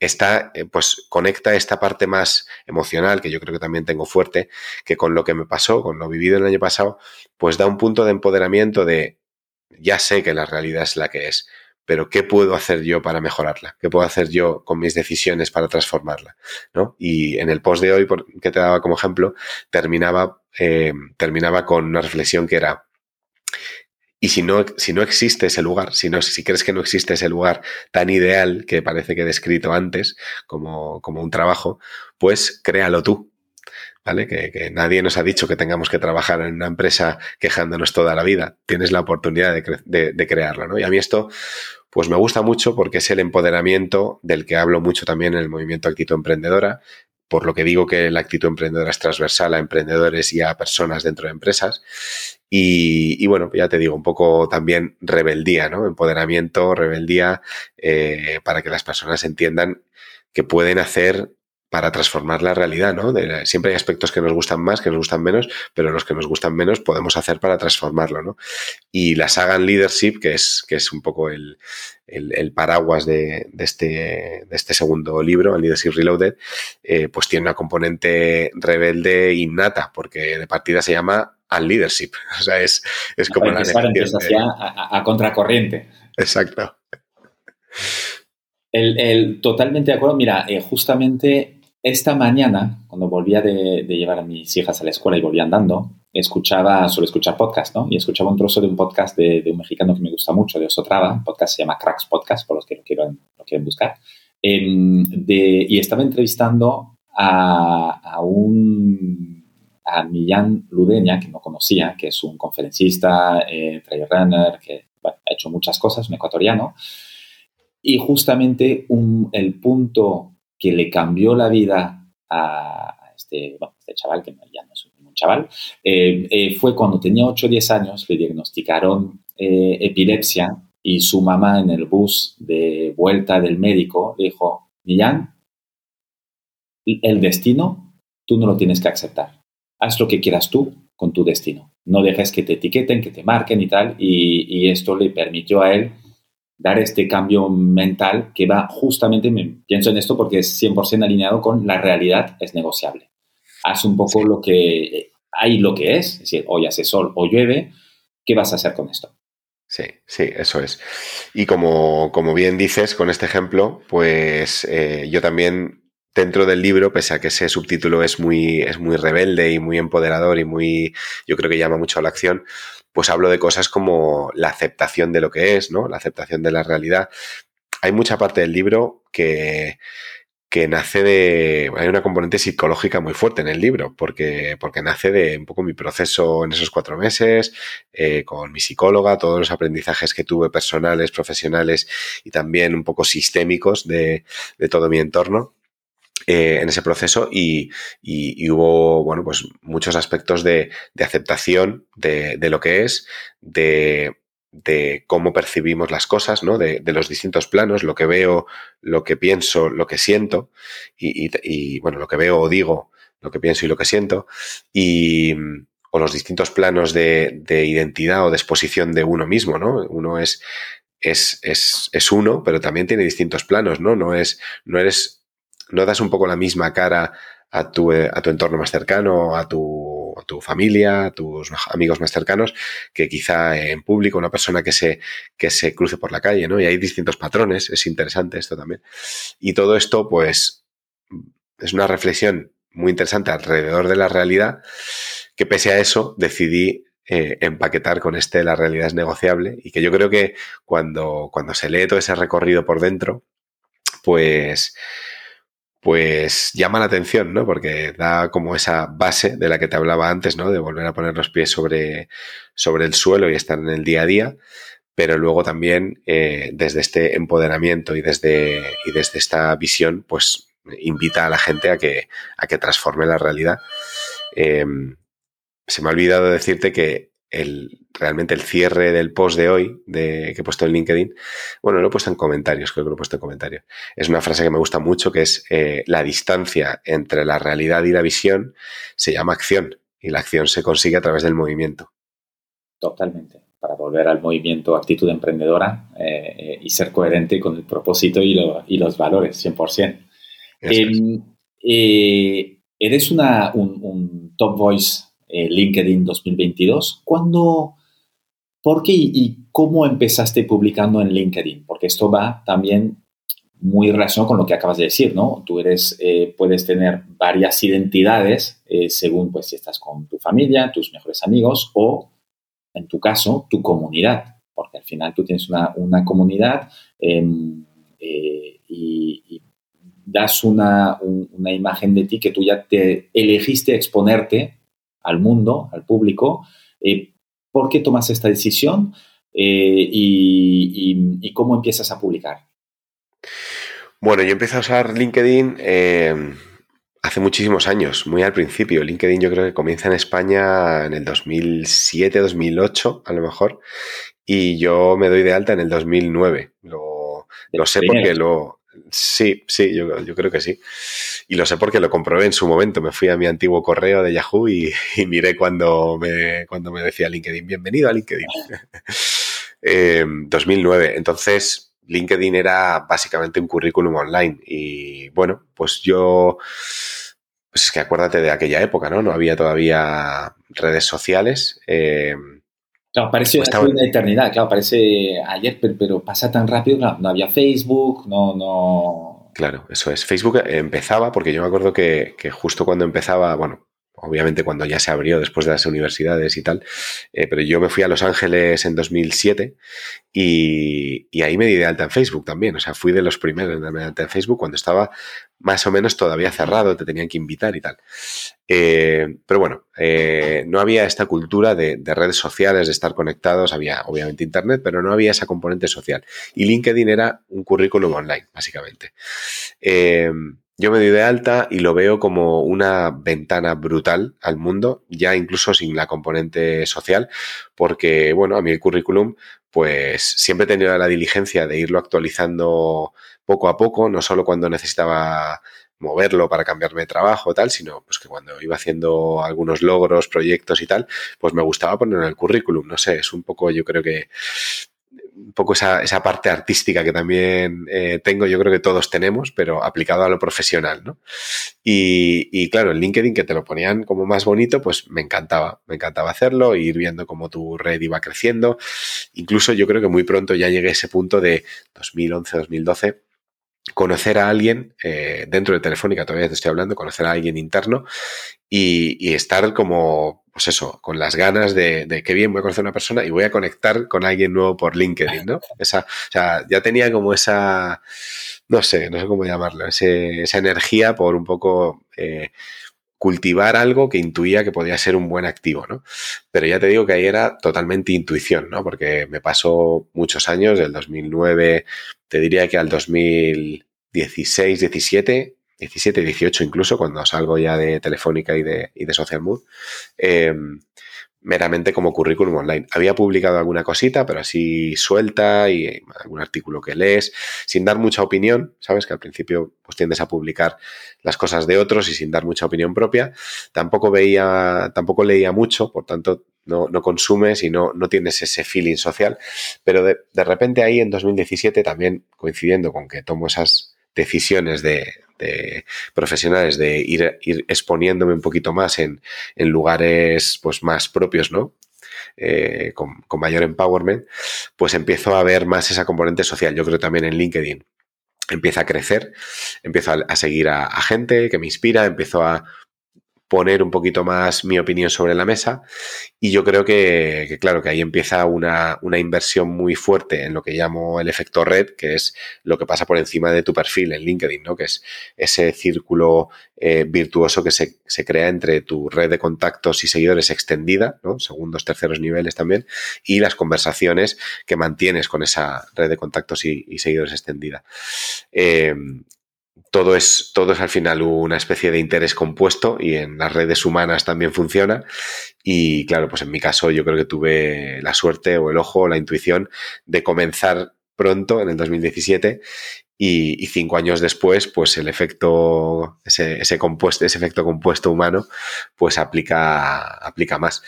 está, eh, pues conecta esta parte más emocional, que yo creo que también tengo fuerte, que con lo que me pasó, con lo vivido el año pasado, pues da un punto de empoderamiento de, ya sé que la realidad es la que es, pero ¿qué puedo hacer yo para mejorarla? ¿Qué puedo hacer yo con mis decisiones para transformarla? ¿no? Y en el post de hoy, que te daba como ejemplo, terminaba, eh, terminaba con una reflexión que era, y si no, si no existe ese lugar, si, no, si crees que no existe ese lugar tan ideal que parece que he descrito antes como, como un trabajo, pues créalo tú. ¿Vale? Que, nadie nos ha dicho que tengamos que trabajar en una empresa quejándonos toda la vida. Tienes la oportunidad de, de crearlo, ¿no? Y a mí esto, pues me gusta mucho porque es el empoderamiento del que hablo mucho también en el movimiento Actitud Emprendedora, por lo que digo que la actitud emprendedora es transversal a emprendedores y a personas dentro de empresas. Y, bueno, ya te digo, un poco también rebeldía, ¿no? Empoderamiento, rebeldía, eh, para que las personas entiendan que pueden hacer para transformar la realidad, ¿no? siempre hay aspectos que nos gustan más, que nos gustan menos, pero los que nos gustan menos podemos hacer para transformarlo, ¿no? Y la saga en leadership, que es, que es un poco el, el, paraguas de, de, este, de este segundo libro, el Leadership Reloaded, eh, pues tiene una componente rebelde innata, porque de partida se llama al leadership. O sea, es, es como la a, a, contracorriente. Exacto. El, el, totalmente de acuerdo. Mira, eh, justamente esta mañana, cuando volvía de, llevar a mis hijas a la escuela y volvía andando, escuchaba, suelo escuchar podcast, ¿no? Y escuchaba un trozo de un podcast de, un mexicano que me gusta mucho, de Osotrava, el podcast se llama Cracks Podcast, por los que lo quieren, lo quieren buscar. Em, y estaba entrevistando a, un a Millán Ludeña, que no conocía, que es un conferencista, eh, trail runner, que ha hecho muchas cosas, un ecuatoriano. Y justamente un, el punto que le cambió la vida a este, este chaval, que ya no es un chaval, eh, eh, fue cuando tenía 8 o 10 años, le diagnosticaron eh, epilepsia y su mamá en el bus de vuelta del médico dijo, Millán, el destino tú no lo tienes que aceptar. Haz lo que quieras tú con tu destino. No dejes que te etiqueten, que te marquen y tal. y esto le permitió a él dar este cambio mental que va justamente, me, pienso en esto porque es 100% alineado con la realidad es negociable. Haz un poco lo que hay, lo que es, es decir, hoy hace sol o llueve, ¿qué vas a hacer con esto? Sí, sí, eso es. Y como, como bien dices con este ejemplo, pues eh, yo también dentro del libro, pese a que ese subtítulo es muy, es muy rebelde y muy empoderador y muy, yo creo que llama mucho a la acción, pues hablo de cosas como la aceptación de lo que es, ¿no? La aceptación de la realidad. Hay mucha parte del libro que, que nace de. Hay una componente psicológica muy fuerte en el libro, porque, porque nace de un poco mi proceso en esos cuatro meses, eh, con mi psicóloga, todos los aprendizajes que tuve personales, profesionales y también un poco sistémicos de, de todo mi entorno. Eh, en ese proceso y, hubo, bueno, pues muchos aspectos de, aceptación de, lo que es, de, cómo percibimos las cosas, ¿no? De, los distintos planos, lo que veo, lo que pienso, lo que siento y, bueno, lo que veo o digo, lo que pienso y lo que siento y o los distintos planos de, identidad o de exposición de uno mismo, ¿no? Uno es, es, es, es uno, pero también tiene distintos planos, ¿no? No es, no eres no das un poco la misma cara a tu, eh, a tu entorno más cercano, a tu, a tu, familia, a tus amigos más cercanos, que quizá en público, una persona que se, que se cruce por la calle, ¿no? Y hay distintos patrones, es interesante esto también. Y todo esto, pues, es una reflexión muy interesante alrededor de la realidad, que pese a eso decidí eh, empaquetar con este La realidad es negociable y que yo creo que cuando, cuando se lee todo ese recorrido por dentro, pues pues llama la atención, ¿no? Porque da como esa base de la que te hablaba antes, ¿no? De volver a poner los pies sobre, sobre el suelo y estar en el día a día, pero luego también eh, desde este empoderamiento y desde, y desde esta visión, pues invita a la gente a que, a que transforme la realidad. Em, se me ha olvidado decirte que el, realmente el cierre del post de hoy de, que he puesto en LinkedIn, bueno, lo he puesto en comentarios, creo que lo he puesto en comentarios. Es una frase que me gusta mucho que es eh, la distancia entre la realidad y la visión se llama acción y la acción se consigue a través del movimiento. Totalmente. para volver al movimiento actitud emprendedora eh, y ser coherente con el propósito y, los valores, 100%. Em, eh, eres una, un, Top Voice eh, LinkedIn 2022. ¿Cuándo, por qué y, cómo empezaste publicando en LinkedIn? Porque esto va también muy relacionado con lo que acabas de decir, ¿no? Tú eres, puedes tener varias identidades según, pues, si estás con tu familia, tus mejores amigos o en tu caso, tu comunidad, porque al final tú tienes una, comunidad em, eh, y, das una, imagen de ti que tú ya te elegiste exponerte al mundo, al público. Eh, ¿Por qué tomas esta decisión eh, y, cómo empiezas a publicar? Bueno, yo empecé a usar LinkedIn hace muchísimos años, muy al principio. LinkedIn yo creo que comienza en España en el 2007, 2008 a lo mejor, y yo me doy de alta en el 2009. Lo, lo sé porque lo... Sí, sí, yo, creo que sí. Y lo sé porque lo comprobé en su momento. Me fui a mi antiguo correo de Yahoo y, miré cuando me, cuando me decía LinkedIn, bienvenido a LinkedIn. 2009. Eh, Entonces, LinkedIn era básicamente un currículum online. Y bueno, pues yo pues es que acuérdate de aquella época, ¿no? No había todavía redes sociales. Eh, claro, parece una eternidad, claro, parece ayer, pero, pasa tan rápido, no había Facebook, no, no... Claro, eso es. Facebook empezaba, porque yo me acuerdo que, que justo cuando empezaba, bueno, obviamente cuando ya se abrió después de las universidades y tal, eh, pero yo me fui a Los Ángeles en 2007 y, y, ahí me di de alta en Facebook también, o sea, fui de los primeros en darme de alta en Facebook cuando estaba más o menos todavía cerrado, te tenían que invitar y tal. Eh, pero bueno, eh, no había esta cultura de, de, redes sociales, de estar conectados, había obviamente Internet, pero no había esa componente social. Y LinkedIn era un currículum online, básicamente. Yo me doy de alta y lo veo como una ventana brutal al mundo, ya incluso sin la componente social, porque, bueno, a mí el currículum, pues siempre he tenido la diligencia de irlo actualizando poco a poco, no solo cuando necesitaba moverlo para cambiarme de trabajo tal, sino pues que cuando iba haciendo algunos logros, proyectos y tal, pues me gustaba ponerlo en el currículum. No sé, es un poco, yo creo que un poco esa, esa, parte artística que también eh, tengo, yo creo que todos tenemos, pero aplicado a lo profesional, ¿no? Y, y, claro, el LinkedIn que te lo ponían como más bonito, pues me encantaba, me encantaba hacerlo, ir viendo cómo tu red iba creciendo. Incluso yo creo que muy pronto ya llegué a ese punto de 2011, 2012 conocer a alguien eh, dentro de Telefónica, todavía te estoy hablando, conocer a alguien interno y, y estar como pues eso, con las ganas de, de qué bien voy a conocer a una persona y voy a conectar con alguien nuevo por LinkedIn, ¿no? Esa, o sea, ya tenía como esa, no sé, no sé cómo llamarlo, esa energía por un poco eh, cultivar algo que intuía que podía ser un buen activo, ¿no? Pero ya te digo que ahí era totalmente intuición, ¿no? Porque me pasó muchos años, del 2009, te diría que al 2016, 17, 17, 18 incluso, cuando salgo ya de Telefónica y de, y de Social Mood, eh, meramente como currículum online. Había publicado alguna cosita, pero así suelta y algún artículo que lees, sin dar mucha opinión, ¿sabes? Que al principio pues tiendes a publicar las cosas de otros y sin dar mucha opinión propia. Tampoco veía, tampoco leía mucho, por tanto no, no consumes y no, no tienes ese feeling social. Pero de, de repente ahí en 2017, también coincidiendo con que tomo esas decisiones de, profesionales de ir, exponiéndome un poquito más en, lugares pues más propios, ¿no? Eh, con, mayor empowerment, pues empiezo a ver más esa componente social. Yo creo también en LinkedIn empieza a crecer, empiezo a, seguir a, gente que me inspira, empiezo a poner un poquito más mi opinión sobre la mesa y yo creo que, claro, que ahí empieza una, una, inversión muy fuerte en lo que llamo el efecto red, que es lo que pasa por encima de tu perfil en LinkedIn, ¿no? Que es ese círculo eh, virtuoso que se, se, crea entre tu red de contactos y seguidores extendida, ¿no? Segundos, terceros niveles también, y las conversaciones que mantienes con esa red de contactos y, y seguidores extendida. Eh, todo es, todo es al final una especie de interés compuesto y en las redes humanas también funciona. Y claro, pues en mi caso yo creo que tuve la suerte o el ojo o la intuición de comenzar pronto, en el 2017, y, y cinco años después, pues el efecto, ese, ese, compuesto, ese efecto compuesto humano, pues aplica, aplica más.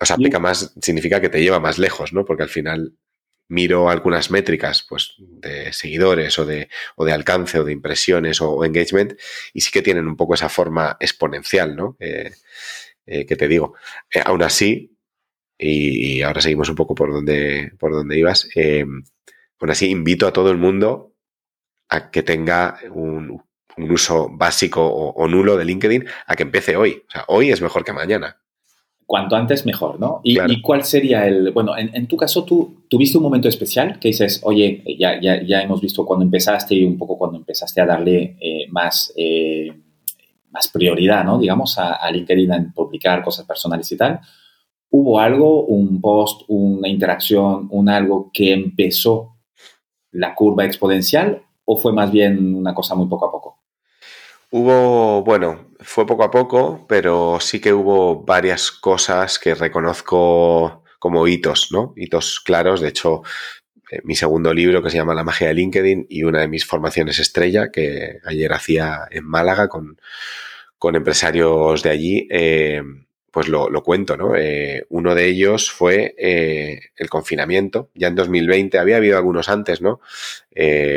O sea, aplica más, significa que te lleva más lejos, ¿no? Porque al final miro algunas métricas pues, de seguidores o de, o de alcance o de impresiones o, engagement y sí que tienen un poco esa forma exponencial, ¿no? Eh, eh, que te digo. Eh, aún así, y, ahora seguimos un poco por donde, por donde ibas, aún así invito a todo el mundo a que tenga un, uso básico o, o, nulo de LinkedIn, a que empiece hoy. O sea, hoy es mejor que mañana cuanto antes mejor, ¿no? ¿Y, cuál sería el, bueno, en, tu caso tú tuviste un momento especial que dices, oye, ya, ya, ya hemos visto cuando empezaste y un poco cuando empezaste a darle eh, más, eh, más prioridad, ¿no? Digamos, a, LinkedIn en publicar cosas personales y tal. ¿Hubo algo, un post, una interacción, un algo que empezó la curva exponencial o fue más bien una cosa muy poco a poco? Hubo, bueno, fue poco a poco, pero sí que hubo varias cosas que reconozco como hitos, ¿no? Hitos claros. De hecho, eh, mi segundo libro que se llama La magia de LinkedIn y una de mis formaciones estrella que ayer hacía en Málaga con, empresarios de allí, eh, pues lo, cuento, ¿no? Eh, uno de ellos fue el confinamiento. Ya en 2020, había habido algunos antes, ¿no?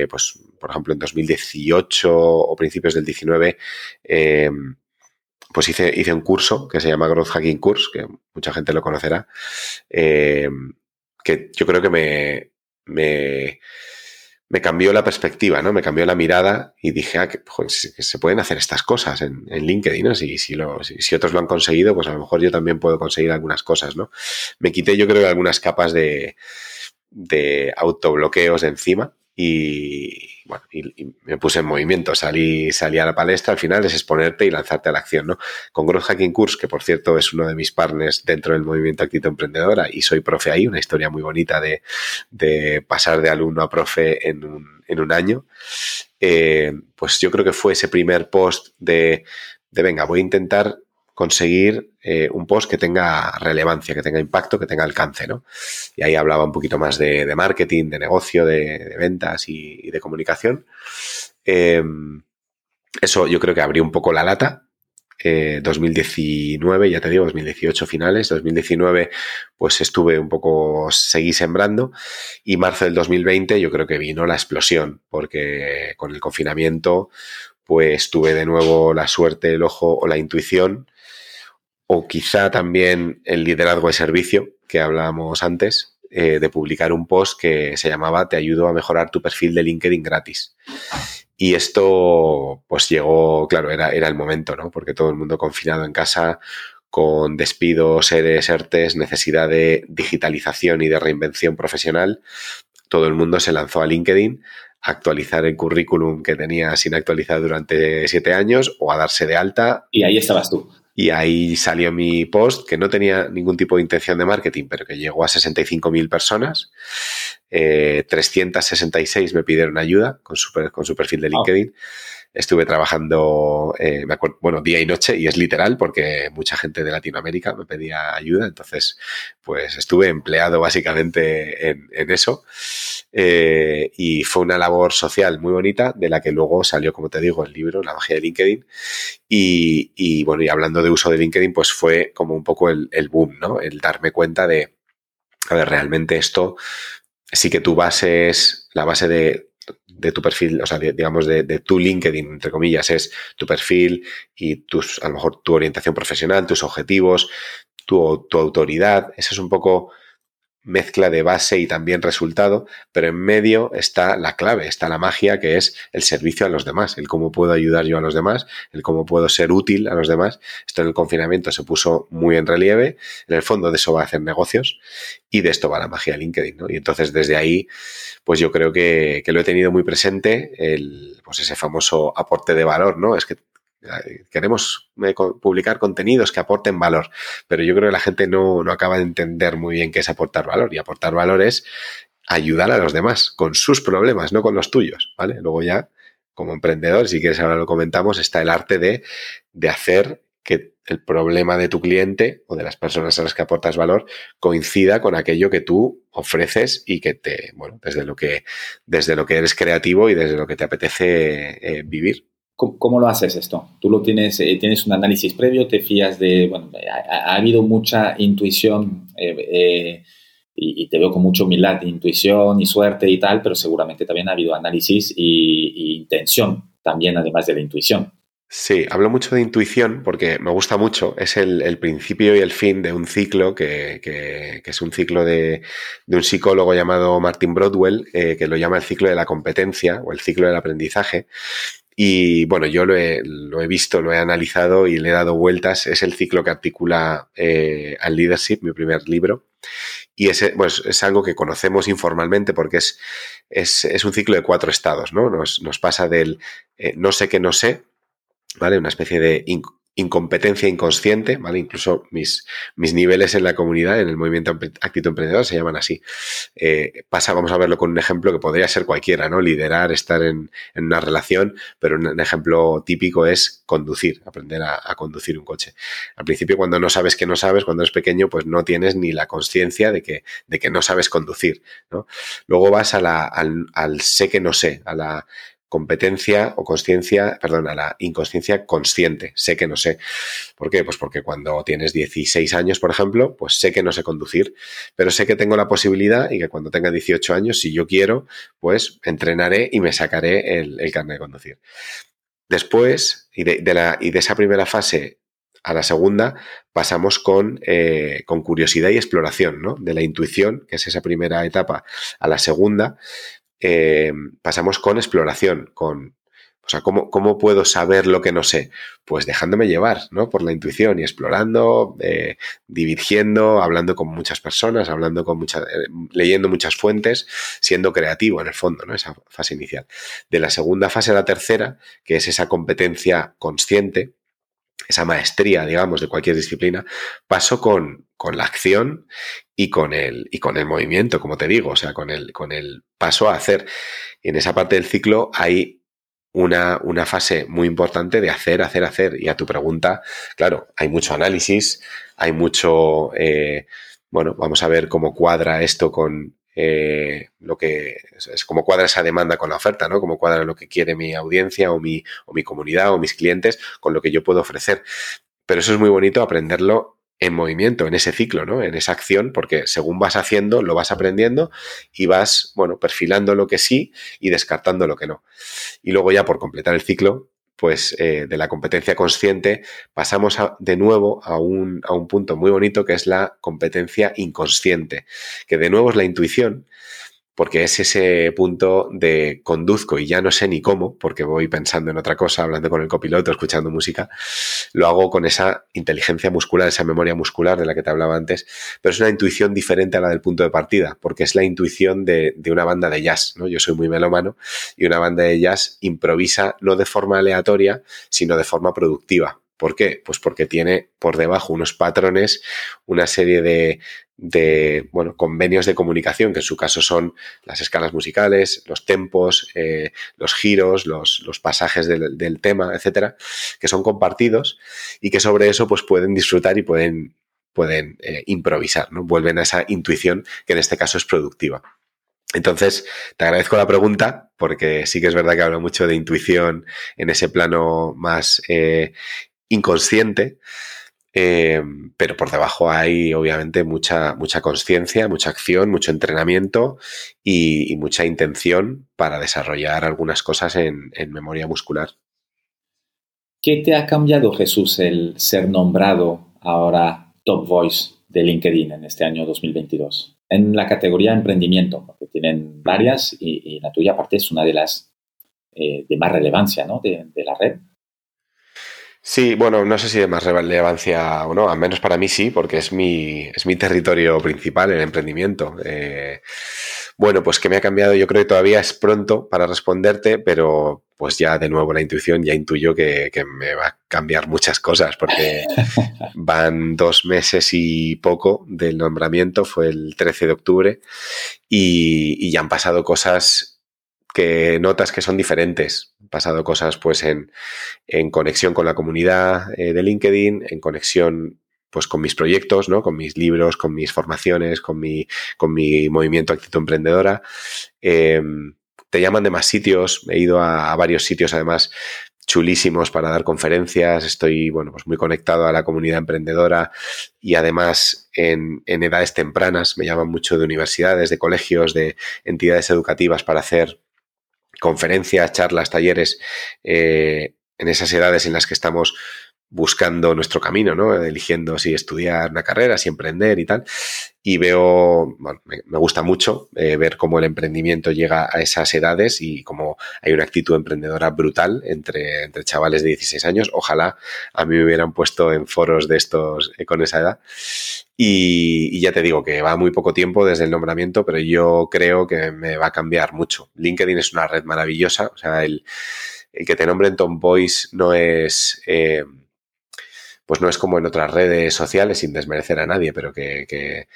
pues por ejemplo, en 2018 o principios del 19, eh, pues hice, hice un curso que se llama Growth Hacking Course, que mucha gente lo conocerá, eh, que yo creo que me, me, cambió la perspectiva, ¿no? Me cambió la mirada y dije, ah, que, se pueden hacer estas cosas en, LinkedIn, ¿no? Si, si, si, otros lo han conseguido, pues a lo mejor yo también puedo conseguir algunas cosas, ¿no? Me quité yo creo algunas capas de, de autobloqueos de encima y, bueno, y, me puse en movimiento, salí, salí a la palestra, al final es exponerte y lanzarte a la acción, ¿no? Con Growth Hacking Course, que por cierto es uno de mis partners dentro del movimiento Actitud Emprendedora y soy profe ahí, una historia muy bonita de, de pasar de alumno a profe en un, en un año, eh, pues yo creo que fue ese primer post de, de venga, voy a intentar conseguir eh, un post que tenga relevancia, que tenga impacto, que tenga alcance, ¿no? Y ahí hablaba un poquito más de, marketing, de negocio, de, ventas y, de comunicación. Em, eso yo creo que abrió un poco la lata. 2019, eh, ya te digo, 2018 finales, 2019 pues estuve un poco, seguí sembrando y marzo del 2020 yo creo que vino la explosión porque con el confinamiento pues tuve de nuevo la suerte, el ojo o la intuición o quizá también el liderazgo de servicio que hablábamos antes, eh, de publicar un post que se llamaba Te ayudo a mejorar tu perfil de LinkedIn gratis. Y esto, pues llegó, claro, era, era el momento, ¿no? Porque todo el mundo confinado en casa, con despidos, seres, ERTES, necesidad de digitalización y de reinvención profesional, todo el mundo se lanzó a LinkedIn a actualizar el currículum que tenía sin actualizar durante siete años o a darse de alta. Y ahí estabas tú. Y ahí salió mi post, que no tenía ningún tipo de intención de marketing, pero que llegó a 65.000 personas. 366 eh, me pidieron ayuda con su, con su perfil de LinkedIn estuve trabajando, eh, bueno, día y noche, y es literal porque mucha gente de Latinoamérica me pedía ayuda, entonces, pues estuve empleado básicamente en, eso. Eh, y fue una labor social muy bonita, de la que luego salió, como te digo, el libro, La magia de LinkedIn. Y, bueno, y hablando de uso de LinkedIn, pues fue como un poco el, el boom, ¿no? El darme cuenta de, a ver, realmente esto sí que tu base es la base de de tu perfil, o sea, digamos, de, tu LinkedIn, entre comillas, es tu perfil y tus, a lo mejor tu orientación profesional, tus objetivos, tu, tu autoridad. Ese es un poco mezcla de base y también resultado, pero en medio está la clave, está la magia que es el servicio a los demás, el cómo puedo ayudar yo a los demás, el cómo puedo ser útil a los demás. Esto en el confinamiento se puso muy en relieve, en el fondo de eso va a hacer negocios y de esto va la magia de LinkedIn, ¿no? Y entonces desde ahí, pues yo creo que, que lo he tenido muy presente, el, pues ese famoso aporte de valor, ¿no? Es que queremos eh, publicar contenidos que aporten valor, pero yo creo que la gente no, acaba de entender muy bien qué es aportar valor y aportar valor es ayudar a los demás con sus problemas, no con los tuyos, ¿vale? Luego ya, como emprendedor, si quieres ahora lo comentamos, está el arte de, de hacer que el problema de tu cliente o de las personas a las que aportas valor coincida con aquello que tú ofreces y que te, bueno, desde lo que, desde lo que eres creativo y desde lo que te apetece eh, vivir. ¿Cómo, lo haces esto? ¿Tú lo tienes, eh, tienes un análisis previo? ¿Te fías de, bueno, ha, habido mucha intuición eh, eh, y, te veo con mucha humildad, intuición y suerte y tal, pero seguramente también ha habido análisis y, intención también, además de la intuición. Sí, hablo mucho de intuición porque me gusta mucho. Es el, principio y el fin de un ciclo que, es un ciclo de, un psicólogo llamado Martin Broadwell, que lo llama el ciclo de la competencia o el ciclo del aprendizaje. Y bueno, yo lo he, lo he, visto, lo he analizado y le he dado vueltas. Es el ciclo que articula eh, al leadership, mi primer libro. Y ese, pues, es algo que conocemos informalmente porque es, es, es un ciclo de cuatro estados, ¿no? Nos, nos pasa del eh, no sé que no sé, ¿vale? Una especie de incompetencia inconsciente, ¿vale? Incluso mis, mis niveles en la comunidad, en el movimiento actitud emprendedor, se llaman así. Eh, pasa, vamos a verlo con un ejemplo que podría ser cualquiera, ¿no? Liderar, estar en, una relación, pero un, ejemplo típico es conducir, aprender a, conducir un coche. Al principio, cuando no sabes que no sabes, cuando eres pequeño, pues no tienes ni la conciencia de que, de que no sabes conducir, ¿no? Luego vas a la, al sé que no sé, a la competencia o conciencia, perdón, a la inconsciencia consciente. Sé que no sé. ¿Por qué? Pues porque cuando tienes 16 años, por ejemplo, pues sé que no sé conducir, pero sé que tengo la posibilidad y que cuando tenga 18 años, si yo quiero, pues entrenaré y me sacaré el, carnet de conducir. Después, y de, la, y de esa primera fase a la segunda pasamos con, eh, con, curiosidad y exploración, ¿no? De la intuición, que es esa primera etapa, a la segunda, eh, pasamos con exploración, con, o sea, ¿cómo, ¿cómo, puedo saber lo que no sé? Pues dejándome llevar, ¿no? Por la intuición y explorando, eh, hablando con muchas personas, hablando con muchas, eh, leyendo muchas fuentes, siendo creativo en el fondo, ¿no? Esa fase inicial. De la segunda fase a la tercera, que es esa competencia consciente, esa maestría, digamos, de cualquier disciplina, paso con, con la acción y con el, y con el movimiento, como te digo, o sea, con el, con el paso a hacer. En esa parte del ciclo hay una, una, fase muy importante de hacer, hacer, hacer. Y a tu pregunta, claro, hay mucho análisis, hay mucho, eh, bueno, vamos a ver cómo cuadra esto con, eh, lo que es, como cuadra esa demanda con la oferta, ¿no? Como cuadra lo que quiere mi audiencia o mi, o mi comunidad o mis clientes con lo que yo puedo ofrecer. Pero eso es muy bonito aprenderlo en movimiento, en ese ciclo, ¿no? En esa acción, porque según vas haciendo, lo vas aprendiendo y vas, bueno, perfilando lo que sí y descartando lo que no. Y luego ya por completar el ciclo, pues eh, de la competencia consciente pasamos de nuevo a un, a un punto muy bonito que es la competencia inconsciente, que de nuevo es la intuición, porque es ese punto de conduzco y ya no sé ni cómo, porque voy pensando en otra cosa, hablando con el copiloto, escuchando música, lo hago con esa inteligencia muscular, esa memoria muscular de la que te hablaba antes, pero es una intuición diferente a la del punto de partida, porque es la intuición de, una banda de jazz, ¿no? Yo soy muy melómano y una banda de jazz improvisa no de forma aleatoria, sino de forma productiva. ¿Por qué? Pues porque tiene por debajo unos patrones, una serie de, de bueno, convenios de comunicación, que en su caso son las escalas musicales, los tempos, eh, los giros, los, los pasajes del, del, tema, etcétera, que son compartidos y que sobre eso pues pueden disfrutar y pueden, pueden eh, improvisar, ¿no? Vuelven a esa intuición que en este caso es productiva. Entonces, te agradezco la pregunta, porque sí que es verdad que hablo mucho de intuición en ese plano más eh, inconsciente, eh, pero por debajo hay obviamente mucha, mucha conciencia, mucha acción, mucho entrenamiento y, mucha intención para desarrollar algunas cosas en, memoria muscular. ¿Qué te ha cambiado, Jesús, el ser nombrado ahora Top Voice de LinkedIn en este año 2022? En la categoría emprendimiento, porque tienen varias y, la tuya aparte es una de las eh, de más relevancia ¿no? de la red. Sí, bueno, no sé si de más relevancia o no, al menos para mí sí, porque es mi, es mi territorio principal, el emprendimiento. Eh, bueno, pues que me ha cambiado, yo creo que todavía es pronto para responderte, pero pues ya de nuevo la intuición ya intuyo que, me va a cambiar muchas cosas, porque van dos meses y poco del nombramiento, fue el 13 de octubre, y, y ya han pasado cosas que notas que son diferentes. Pasado cosas pues en, en conexión con la comunidad eh, de LinkedIn, en conexión pues con mis proyectos, ¿no? Con mis libros, con mis formaciones, con mi, con mi movimiento actitud emprendedora. Em, te llaman de más sitios, he ido a, varios sitios además chulísimos para dar conferencias, estoy, bueno, pues muy conectado a la comunidad emprendedora y además en, edades tempranas me llaman mucho de universidades, de colegios, de entidades educativas para hacer conferencias, charlas, talleres eh, en esas edades en las que estamos buscando nuestro camino, ¿no? Eligiendo si estudiar una carrera, si emprender y tal. Y veo, bueno, me, gusta mucho eh, ver cómo el emprendimiento llega a esas edades y cómo hay una actitud emprendedora brutal entre, entre chavales de 16 años. Ojalá a mí me hubieran puesto en foros de estos eh, con esa edad. Y, ya te digo que va muy poco tiempo desde el nombramiento, pero yo creo que me va a cambiar mucho. LinkedIn es una red maravillosa, o sea, el, el que te nombren Tom Boys no es... Eh, pues no es como en otras redes sociales, sin desmerecer a nadie, pero que,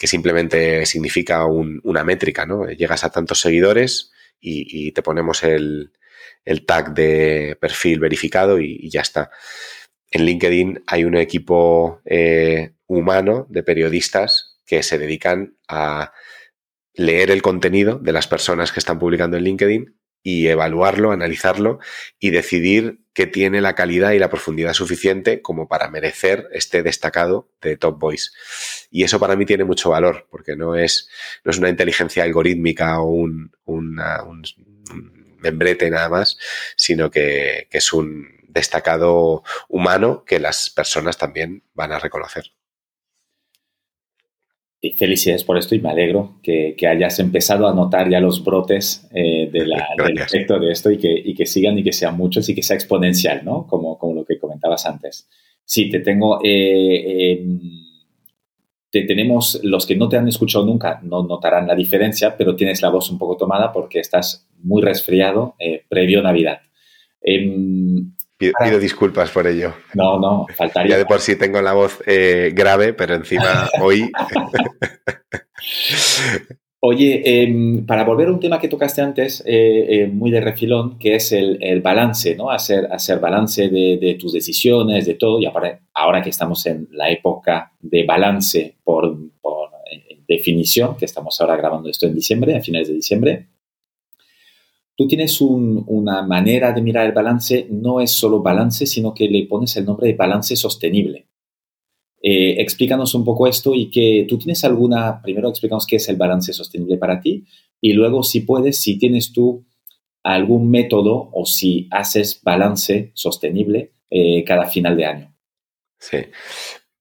simplemente significa una métrica, ¿no? Llegas a tantos seguidores y, te ponemos el, tag de perfil verificado y, ya está. En LinkedIn hay un equipo eh, humano de periodistas que se dedican a leer el contenido de las personas que están publicando en LinkedIn y evaluarlo, analizarlo y decidir que tiene la calidad y la profundidad suficiente como para merecer este destacado de Top Voice. Y eso para mí tiene mucho valor, porque no es, no es una inteligencia algorítmica o un, membrete nada más, sino que es un destacado humano que las personas también van a reconocer felicidades por esto y me alegro que, hayas empezado a notar ya los brotes eh, de la, del efecto de esto y que, y que, sigan y que sean muchos y que sea exponencial, ¿no? Como, como lo que comentabas antes. Sí, te tengo... Eh, em, te tenemos, los que no te han escuchado nunca no notarán la diferencia, pero tienes la voz un poco tomada porque estás muy resfriado eh, previo Navidad. Pido, disculpas por ello. No, no, faltaría. Ya de por sí tengo la voz eh, grave, pero encima hoy. Oye, em, para volver a un tema que tocaste antes, eh, eh, muy de refilón, que es el, balance, ¿no? Hacer, hacer balance de, tus decisiones, de todo, y ahora, ahora, que estamos en la época de balance por, por definición, que estamos ahora grabando esto en diciembre, a finales de diciembre, tú tienes una manera de mirar el balance, no es solo balance, sino que le pones el nombre de balance sostenible. Eh, explícanos un poco esto y que tú tienes alguna, primero explícanos qué es el balance sostenible para ti y luego si puedes, si tienes tú algún método o si haces balance sostenible eh, cada final de año. Sí,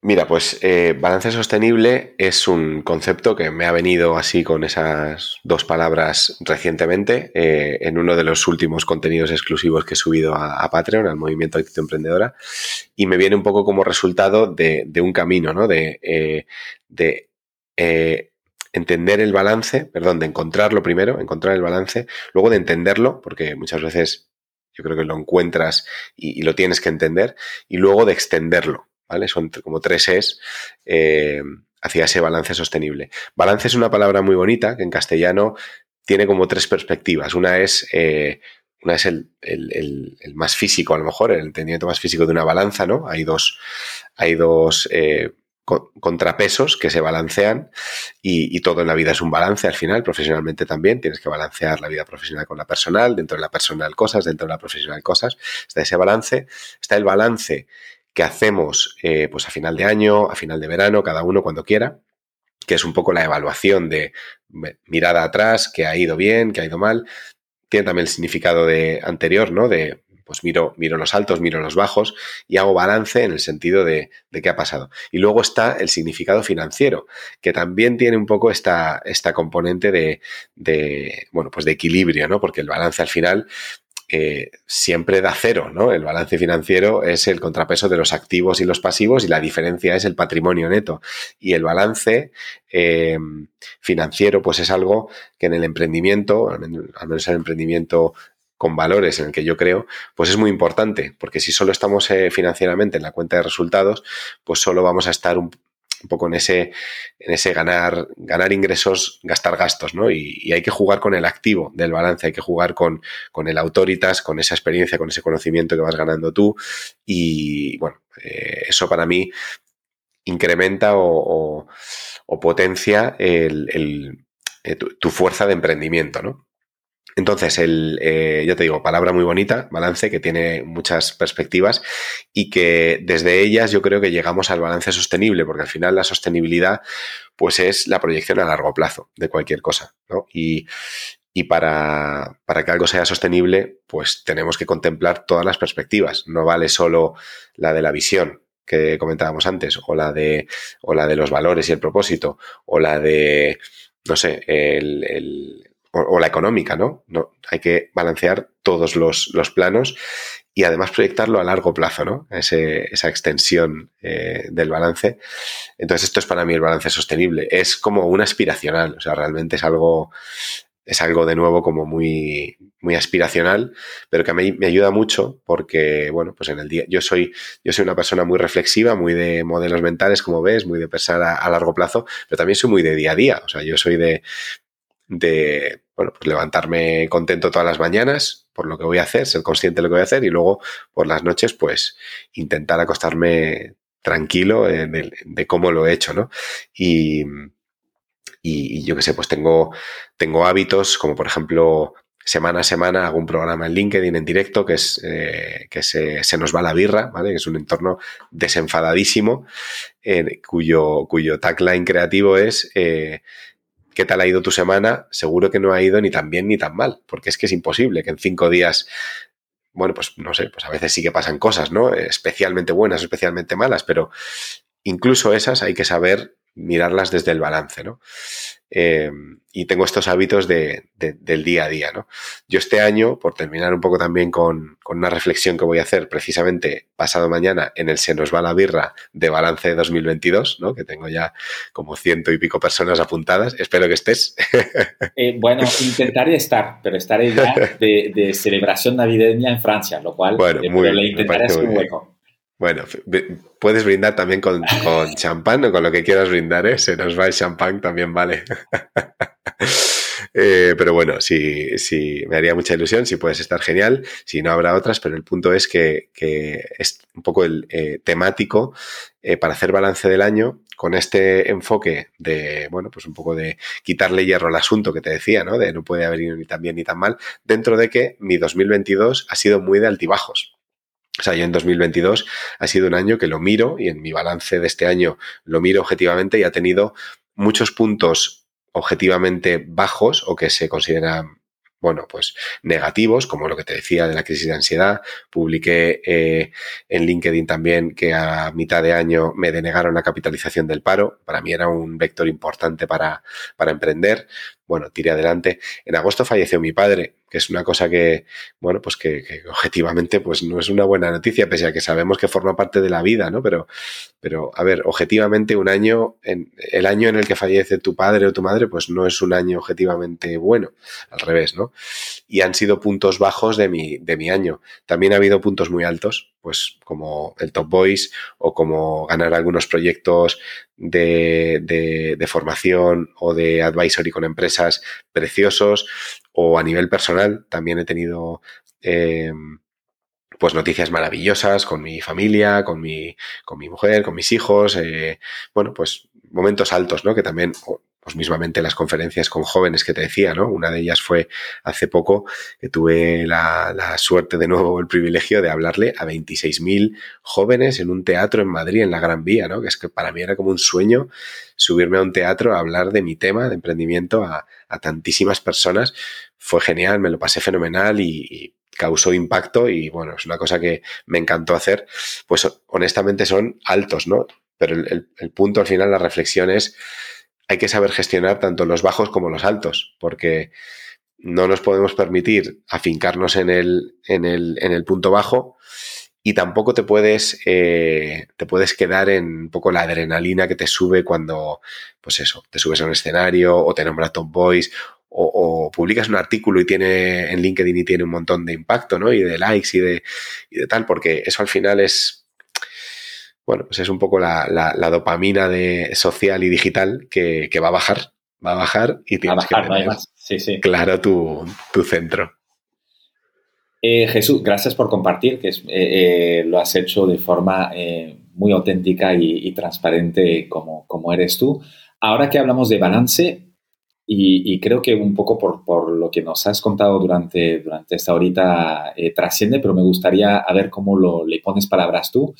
Mira, pues eh, balance sostenible es un concepto que me ha venido así con esas dos palabras recientemente eh, en uno de los últimos contenidos exclusivos que he subido a, Patreon, al Movimiento Actitud Emprendedora, y me viene un poco como resultado de, un camino, ¿no? De, eh, de entender el balance, perdón, de encontrarlo primero, encontrar el balance, luego de entenderlo, porque muchas veces yo creo que lo encuentras y lo tienes que entender, y luego de extenderlo. Son como tres es eh, hacia ese balance sostenible. Balance es una palabra muy bonita que en castellano tiene como tres perspectivas. Una es, eh, una es el, más físico, a lo mejor, el entendimiento más físico de una balanza, ¿no? Hay dos, hay dos eh, contrapesos que se balancean y, todo en la vida es un balance al final, profesionalmente también, tienes que balancear la vida profesional con la personal, dentro de la personal cosas, dentro de la profesional cosas, está ese balance, está el balance que hacemos eh, pues a final de año, a final de verano, cada uno cuando quiera, que es un poco la evaluación de mirada atrás, que ha ido bien, que ha ido mal. Tiene también el significado de anterior, ¿no? De pues miro, miro los altos, miro los bajos y hago balance en el sentido de, de, qué ha pasado. Y luego está el significado financiero, que también tiene un poco esta, esta componente de, de, bueno, pues de equilibrio, ¿no? Porque el balance al final eh, siempre da cero, ¿no? El balance financiero es el contrapeso de los activos y los pasivos y la diferencia es el patrimonio neto. Y el balance eh, financiero, pues es algo que en el emprendimiento, al menos en el emprendimiento con valores en el que yo creo, pues es muy importante, porque si solo estamos eh, financieramente en la cuenta de resultados, pues solo vamos a estar un, un poco en ese, en ese ganar, ganar ingresos, gastar gastos, ¿no? Y, hay que jugar con el activo del balance, hay que jugar con, con el autoritas, con esa experiencia, con ese conocimiento que vas ganando tú. Y bueno, eh, eso para mí incrementa o, potencia el, eh, tu, fuerza de emprendimiento, ¿no? Entonces, el, eh, ya te digo, palabra muy bonita, balance, que tiene muchas perspectivas y que desde ellas yo creo que llegamos al balance sostenible, porque al final la sostenibilidad pues es la proyección a largo plazo de cualquier cosa, ¿no? Y, y para, para, que algo sea sostenible, pues tenemos que contemplar todas las perspectivas. No vale solo la de la visión que comentábamos antes, o la de, o la de los valores y el propósito, o la de, no sé, el o, la económica, ¿no? ¿no? Hay que balancear todos los, planos y además proyectarlo a largo plazo, ¿no? esa extensión eh, del balance. Entonces, esto es para mí el balance sostenible. Es como un aspiracional, o sea, realmente es algo, es algo de nuevo como muy, muy aspiracional, pero que a mí me ayuda mucho porque, bueno, pues en el día, yo soy, yo soy una persona muy reflexiva, muy de modelos mentales, como ves, muy de pensar a largo plazo, pero también soy muy de día a día, o sea, yo soy de, de bueno, pues levantarme contento todas las mañanas por lo que voy a hacer, ser consciente de lo que voy a hacer y luego por las noches pues intentar acostarme tranquilo de, cómo lo he hecho, ¿no? Y, y, yo qué sé, pues tengo, tengo hábitos como por ejemplo semana a semana hago un programa en LinkedIn en directo que es eh, que se, se, nos va la birra, ¿vale? Que es un entorno desenfadadísimo, eh, cuyo, cuyo tagline creativo es eh, ¿Qué tal ha ido tu semana? Seguro que no ha ido ni tan bien ni tan mal, porque es que es imposible que en cinco días, bueno, pues no sé, pues a veces sí que pasan cosas, ¿no? Especialmente buenas, especialmente malas, pero incluso esas hay que saber mirarlas desde el balance, ¿no? Eh, y tengo estos hábitos de, del día a día, ¿no? Yo este año, por terminar un poco también con, una reflexión que voy a hacer precisamente pasado mañana en el Se nos va la birra de balance de 2022, ¿no? Que tengo ya como ciento y pico personas apuntadas. Espero que estés. Eh, bueno, intentaré estar, pero estaré ya de, celebración navideña en Francia, lo cual bueno, eh, muy, le intentaré hacer un hueco. Bueno, puedes brindar también con, con champán o con lo que quieras brindar, ¿eh? Se nos va el champán, también vale. Eh, pero bueno, sí, sí, me haría mucha ilusión, si puedes estar genial, si no habrá otras, pero el punto es que, es un poco el eh, temático eh, para hacer balance del año con este enfoque de, bueno, pues un poco de quitarle hierro al asunto que te decía, ¿no? De no puede haber ido ni tan bien ni tan mal, dentro de que mi 2022 ha sido muy de altibajos. O sea, yo en 2022 ha sido un año que lo miro y en mi balance de este año lo miro objetivamente y ha tenido muchos puntos objetivamente bajos o que se consideran bueno, pues negativos, como lo que te decía de la crisis de ansiedad. Publiqué eh, en LinkedIn también que a mitad de año me denegaron la capitalización del paro. Para mí era un vector importante para, para emprender. Bueno, tiré adelante. En agosto falleció mi padre que es una cosa que, bueno, pues que, objetivamente pues no es una buena noticia, pese a que sabemos que forma parte de la vida, ¿no? Pero, pero a ver, objetivamente un año, en, el año en el que fallece tu padre o tu madre, pues no es un año objetivamente bueno, al revés, ¿no? Y han sido puntos bajos de mi, de mi año. También ha habido puntos muy altos, pues como el Top Boys o como ganar algunos proyectos de, de, de formación o de advisory con empresas preciosos o a nivel personal también he tenido eh, pues noticias maravillosas con mi familia, con mi, con mi mujer, con mis hijos, eh, bueno, pues momentos altos, ¿no? Que también, pues mismamente las conferencias con jóvenes que te decía, ¿no? Una de ellas fue hace poco que tuve la, la suerte de nuevo, el privilegio de hablarle a 26.000 jóvenes en un teatro en Madrid, en la Gran Vía, ¿no? Que es que para mí era como un sueño subirme a un teatro a hablar de mi tema de emprendimiento a, a tantísimas personas fue genial, me lo pasé fenomenal y, causó impacto y bueno, es una cosa que me encantó hacer. Pues honestamente son altos, ¿no? Pero el, punto al final, la reflexión es, hay que saber gestionar tanto los bajos como los altos, porque no nos podemos permitir afincarnos en el, en el, en el punto bajo y tampoco te puedes, eh, te puedes quedar en un poco la adrenalina que te sube cuando, pues eso, te subes a un escenario o te nombra Top Boys o, publicas un artículo y tiene en LinkedIn y tiene un montón de impacto, ¿no? Y de likes y de, y de tal, porque eso al final es, bueno, pues es un poco la, la, dopamina de social y digital que, que, va a bajar, va a bajar y tienes que tener claro tu, tu centro. Eh, Jesús, gracias por compartir, que es, eh, eh, lo has hecho de forma muy auténtica y, y transparente como, como eres tú. Ahora que hablamos de balance, y, creo que un poco por, lo que nos has contado durante, durante esta horita trasciende, pero me gustaría ver cómo lo, le pones palabras tú.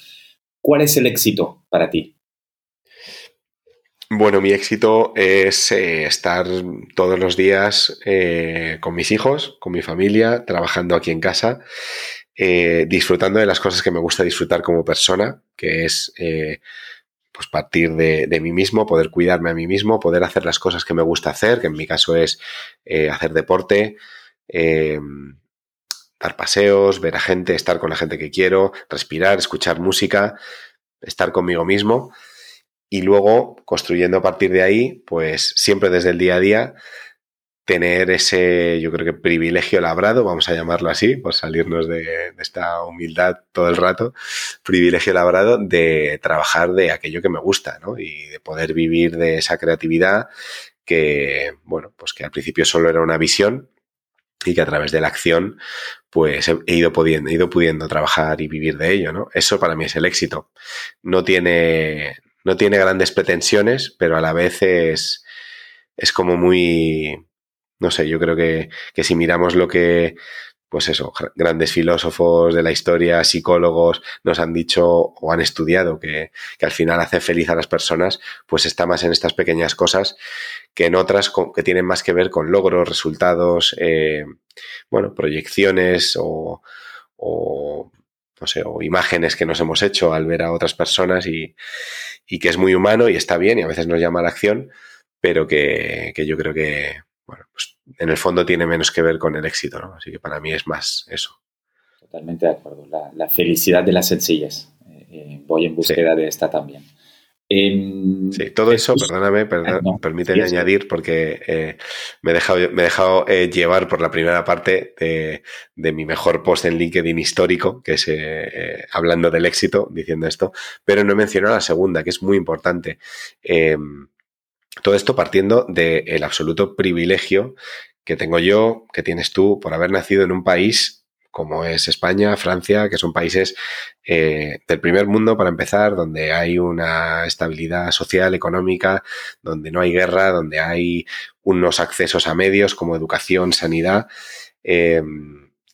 ¿Cuál es el éxito para ti? Bueno, mi éxito es eh, estar todos los días eh, con mis hijos, con mi familia, trabajando aquí en casa, disfrutando de las cosas que me gusta disfrutar como persona, que es pues partir de, mí mismo, poder cuidarme a mí mismo, poder hacer las cosas que me gusta hacer, que en mi caso es eh, hacer deporte, dar paseos, ver a gente, estar con la gente que quiero, respirar, escuchar música, estar conmigo mismo y luego construyendo a partir de ahí, pues siempre desde el día a día, tener ese, yo creo que privilegio labrado, vamos a llamarlo así, por salirnos de, esta humildad todo el rato, privilegio labrado de trabajar de aquello que me gusta, ¿no? Y de poder vivir de esa creatividad que, bueno, pues que al principio solo era una visión y que a través de la acción, pues he ido pudiendo, he ido pudiendo trabajar y vivir de ello, ¿no? Eso para mí es el éxito. No tiene, no tiene grandes pretensiones, pero a la vez es, es como muy, no sé, yo creo que, si miramos lo que, pues eso, grandes filósofos de la historia, psicólogos, nos han dicho o han estudiado que, al final hace feliz a las personas, pues está más en estas pequeñas cosas que en otras que tienen más que ver con logros, resultados, eh, bueno, proyecciones o, o, no sé, o imágenes que nos hemos hecho al ver a otras personas y, y que es muy humano y está bien y a veces nos llama a la acción, pero que, que yo creo que, bueno, pues en el fondo tiene menos que ver con el éxito, ¿no? Así que para mí es más eso. Totalmente de acuerdo. La, felicidad de las sencillas. Eh, eh, voy en búsqueda de esta también. Em, sí, todo eso, perdóname, ah, permíteme añadir, porque eh, me he dejado, me he dejado llevar por la primera parte de, mi mejor post en LinkedIn histórico, que es hablando del éxito, diciendo esto, pero no he mencionado la segunda, que es muy importante. Em, todo esto partiendo del absoluto privilegio que tengo yo, que tienes tú, por haber nacido en un país como es España, Francia, que son países eh, del primer mundo para empezar, donde hay una estabilidad social, económica, donde no hay guerra, donde hay unos accesos a medios como educación, sanidad. Eh,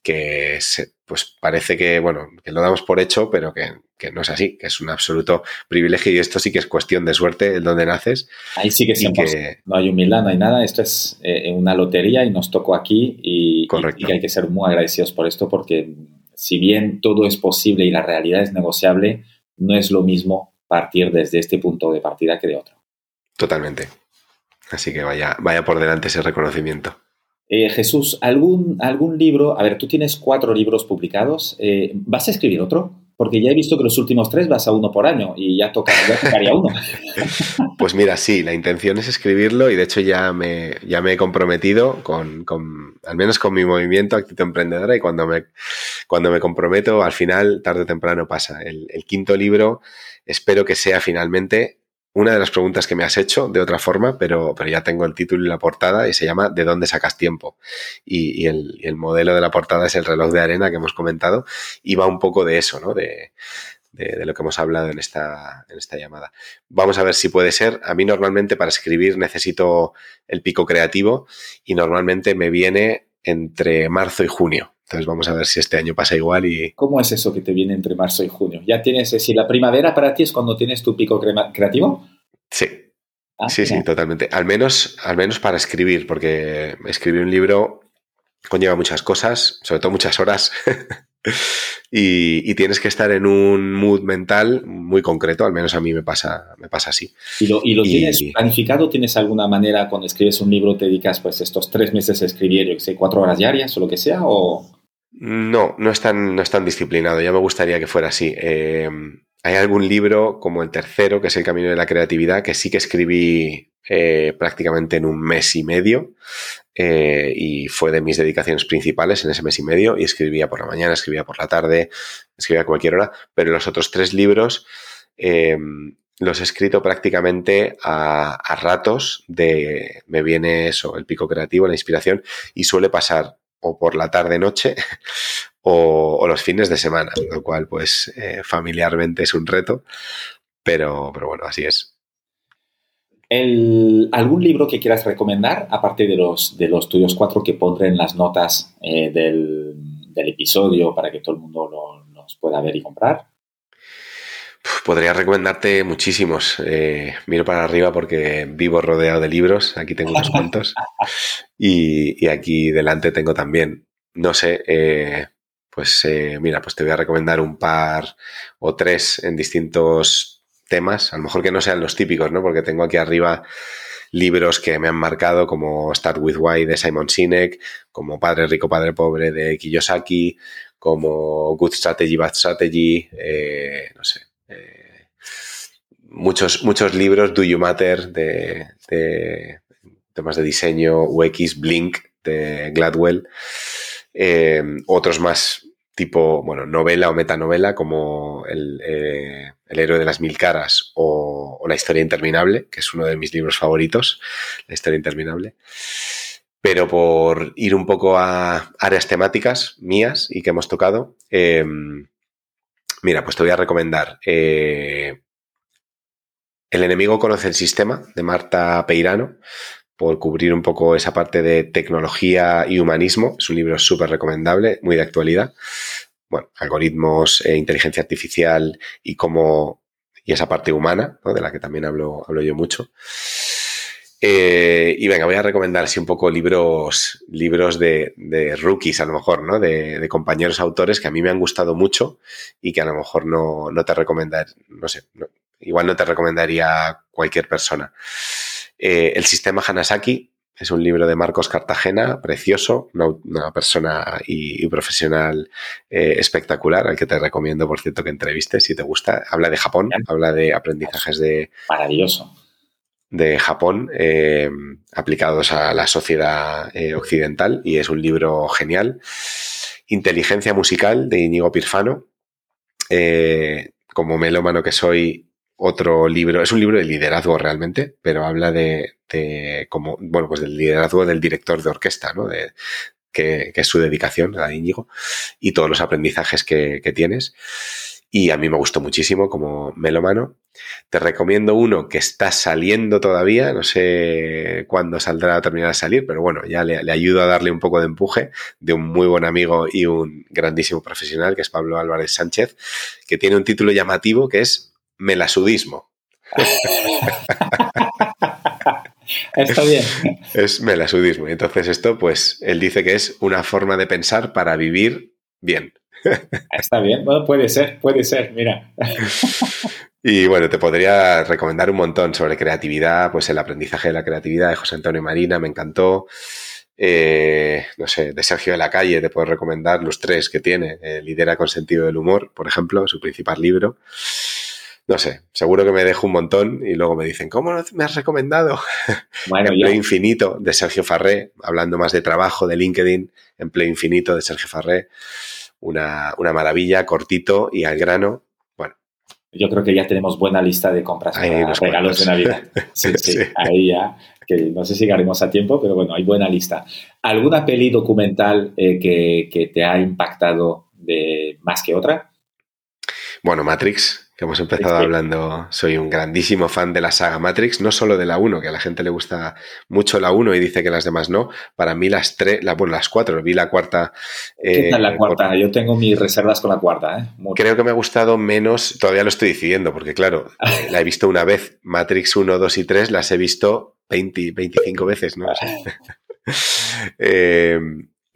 que pues parece que, bueno, que lo damos por hecho, pero que, no es así, que es un absoluto privilegio y esto sí que es cuestión de suerte el donde naces. Ahí sí que, que no hay humildad, no hay nada, esto es eh, una lotería y nos tocó aquí y, y, hay que ser muy agradecidos por esto porque si bien todo es posible y la realidad es negociable, no es lo mismo partir desde este punto de partida que de otro. Totalmente. Así que vaya, vaya por delante ese reconocimiento. Eh, Jesús, ¿algún, ¿algún libro? A ver, tú tienes cuatro libros publicados. Eh, ¿Vas a escribir otro? Porque ya he visto que los últimos tres vas a uno por año y ya, toca, ya tocaría uno. pues mira, sí, la intención es escribirlo y de hecho ya me, ya me he comprometido con, con, al menos con mi movimiento Actitud Emprendedora y cuando me, cuando me comprometo, al final, tarde o temprano pasa. el quinto libro espero que sea finalmente una de las preguntas que me has hecho de otra forma, pero, pero ya tengo el título y la portada y se llama ¿De dónde sacas tiempo? Y, el, modelo de la portada es el reloj de arena que hemos comentado y va un poco de eso, ¿no? De, de, lo que hemos hablado en esta, en esta llamada. Vamos a ver si puede ser. A mí normalmente para escribir necesito el pico creativo y normalmente me viene entre marzo y junio. Entonces vamos a ver si este año pasa igual y... ¿Cómo es eso que te viene entre marzo y junio? ¿Ya tienes, si la primavera para ti es cuando tienes tu pico creativo? Sí. Ah, sí, sí, totalmente. Al menos, al menos para escribir, porque escribir un libro conlleva muchas cosas, sobre todo muchas horas. y, tienes que estar en un mood mental muy concreto, al menos a mí me pasa, me pasa así. ¿Y lo, tienes planificado? ¿Tienes alguna manera cuando escribes un libro te dedicas pues estos tres meses a escribir, yo que sé, cuatro horas diarias o lo que sea? O... No, no es, tan, no es tan disciplinado. Ya me gustaría que fuera así. Eh, hay algún libro como el tercero, que es El Camino de la Creatividad, que sí que escribí eh, prácticamente en un mes y medio eh, y fue de mis dedicaciones principales en ese mes y medio y escribía por la mañana, escribía por la tarde, escribía a cualquier hora, pero los otros tres libros los he escrito prácticamente a, ratos de, me viene eso, el pico creativo, la inspiración y suele pasar o por la tarde-noche o, los fines de semana, lo cual pues eh, familiarmente es un reto, pero, pero bueno, así es. ¿Algún libro que quieras recomendar, aparte de los, de los tuyos cuatro que pondré en las notas eh, del, episodio para que todo el mundo los pueda ver y comprar? Podría recomendarte muchísimos. Eh, miro para arriba porque vivo rodeado de libros. Aquí tengo unos cuantos. Y, aquí delante tengo también. No sé, eh, pues mira, pues te voy a recomendar un par o tres en distintos temas. A lo mejor que no sean los típicos, ¿no? Porque tengo aquí arriba libros que me han marcado como Start with Why de Simon Sinek, como Padre Rico, Padre Pobre de Kiyosaki, como Good Strategy, Bad Strategy, no sé, eh, muchos, muchos libros, Do You Matter, de, temas de diseño, UX, Blink, de Gladwell, eh, otros más tipo, bueno, novela o metanovela como el, eh, el, héroe de las mil caras o, La historia interminable, que es uno de mis libros favoritos, La historia interminable. Pero por ir un poco a áreas temáticas mías y que hemos tocado, Mira, pues te voy a recomendar eh, El enemigo conoce el sistema de Marta Peirano por cubrir un poco esa parte de tecnología y humanismo. Es un libro súper recomendable, muy de actualidad. Bueno, algoritmos, e inteligencia artificial y cómo y esa parte humana, de la que también hablo, hablo yo mucho. Eh, y venga, voy a recomendar así un poco libros, libros de, rookies, a lo mejor, ¿no? De, compañeros autores que a mí me han gustado mucho y que a lo mejor no, te recomendar, no sé, igual no te recomendaría cualquier persona. Eh, el sistema Hanasaki es un libro de Marcos Cartagena, precioso, una, persona y, profesional eh, espectacular, al que te recomiendo, por cierto, que entrevistes si te gusta. Habla de Japón, habla de aprendizajes de... Maravilloso de Japón eh, aplicados a la sociedad eh, occidental y es un libro genial. Inteligencia musical de Inigo Pirfano. Eh, como melómano que soy, otro libro, es un libro de liderazgo realmente, pero habla de, como, bueno, pues del liderazgo del director de orquesta, ¿no? De, que, es su dedicación a Íñigo y todos los aprendizajes que, que tienes y a mí me gustó muchísimo como melómano. Te recomiendo uno que está saliendo todavía, no sé cuándo saldrá a terminar de salir, pero bueno, ya le, ayudo a darle un poco de empuje de un muy buen amigo y un grandísimo profesional que es Pablo Álvarez Sánchez, que tiene un título llamativo que es Melasudismo. Está bien. Es melasudismo. Y entonces esto, pues, él dice que es una forma de pensar para vivir bien. Está bien, bueno, puede ser, puede ser, mira. Y bueno, te podría recomendar un montón sobre creatividad, pues el aprendizaje de la creatividad de José Antonio Marina, me encantó. Eh, no sé, de Sergio de la Calle te puedo recomendar los tres que tiene. Eh, Lidera con sentido del humor, por ejemplo, su principal libro. No sé, seguro que me dejo un montón y luego me dicen, ¿cómo me has recomendado? Bueno, Empleo Infinito de Sergio Farré, hablando más de trabajo, de LinkedIn, Empleo Infinito de Sergio Farré una, maravilla, cortito y al grano. Bueno. Yo creo que ya tenemos buena lista de compras para regalos de Navidad. Sí, sí, ahí ya, que no sé si llegaremos a tiempo, pero bueno, hay buena lista. ¿Alguna peli documental eh, que, que, te ha impactado de más que otra? Bueno, Matrix, que hemos empezado hablando, soy un grandísimo fan de la saga Matrix, no solo de la 1, que a la gente le gusta mucho la 1 y dice que las demás no. Para mí las tres, la, bueno, las cuatro, vi la cuarta. ¿Qué tal la eh, cuarta? Yo tengo mis reservas con la cuarta. ¿eh? Creo que me ha gustado menos, todavía lo estoy decidiendo, porque claro, eh, la he visto una vez, Matrix 1, 2 y 3, las he visto 20, 25 veces, ¿no? eh,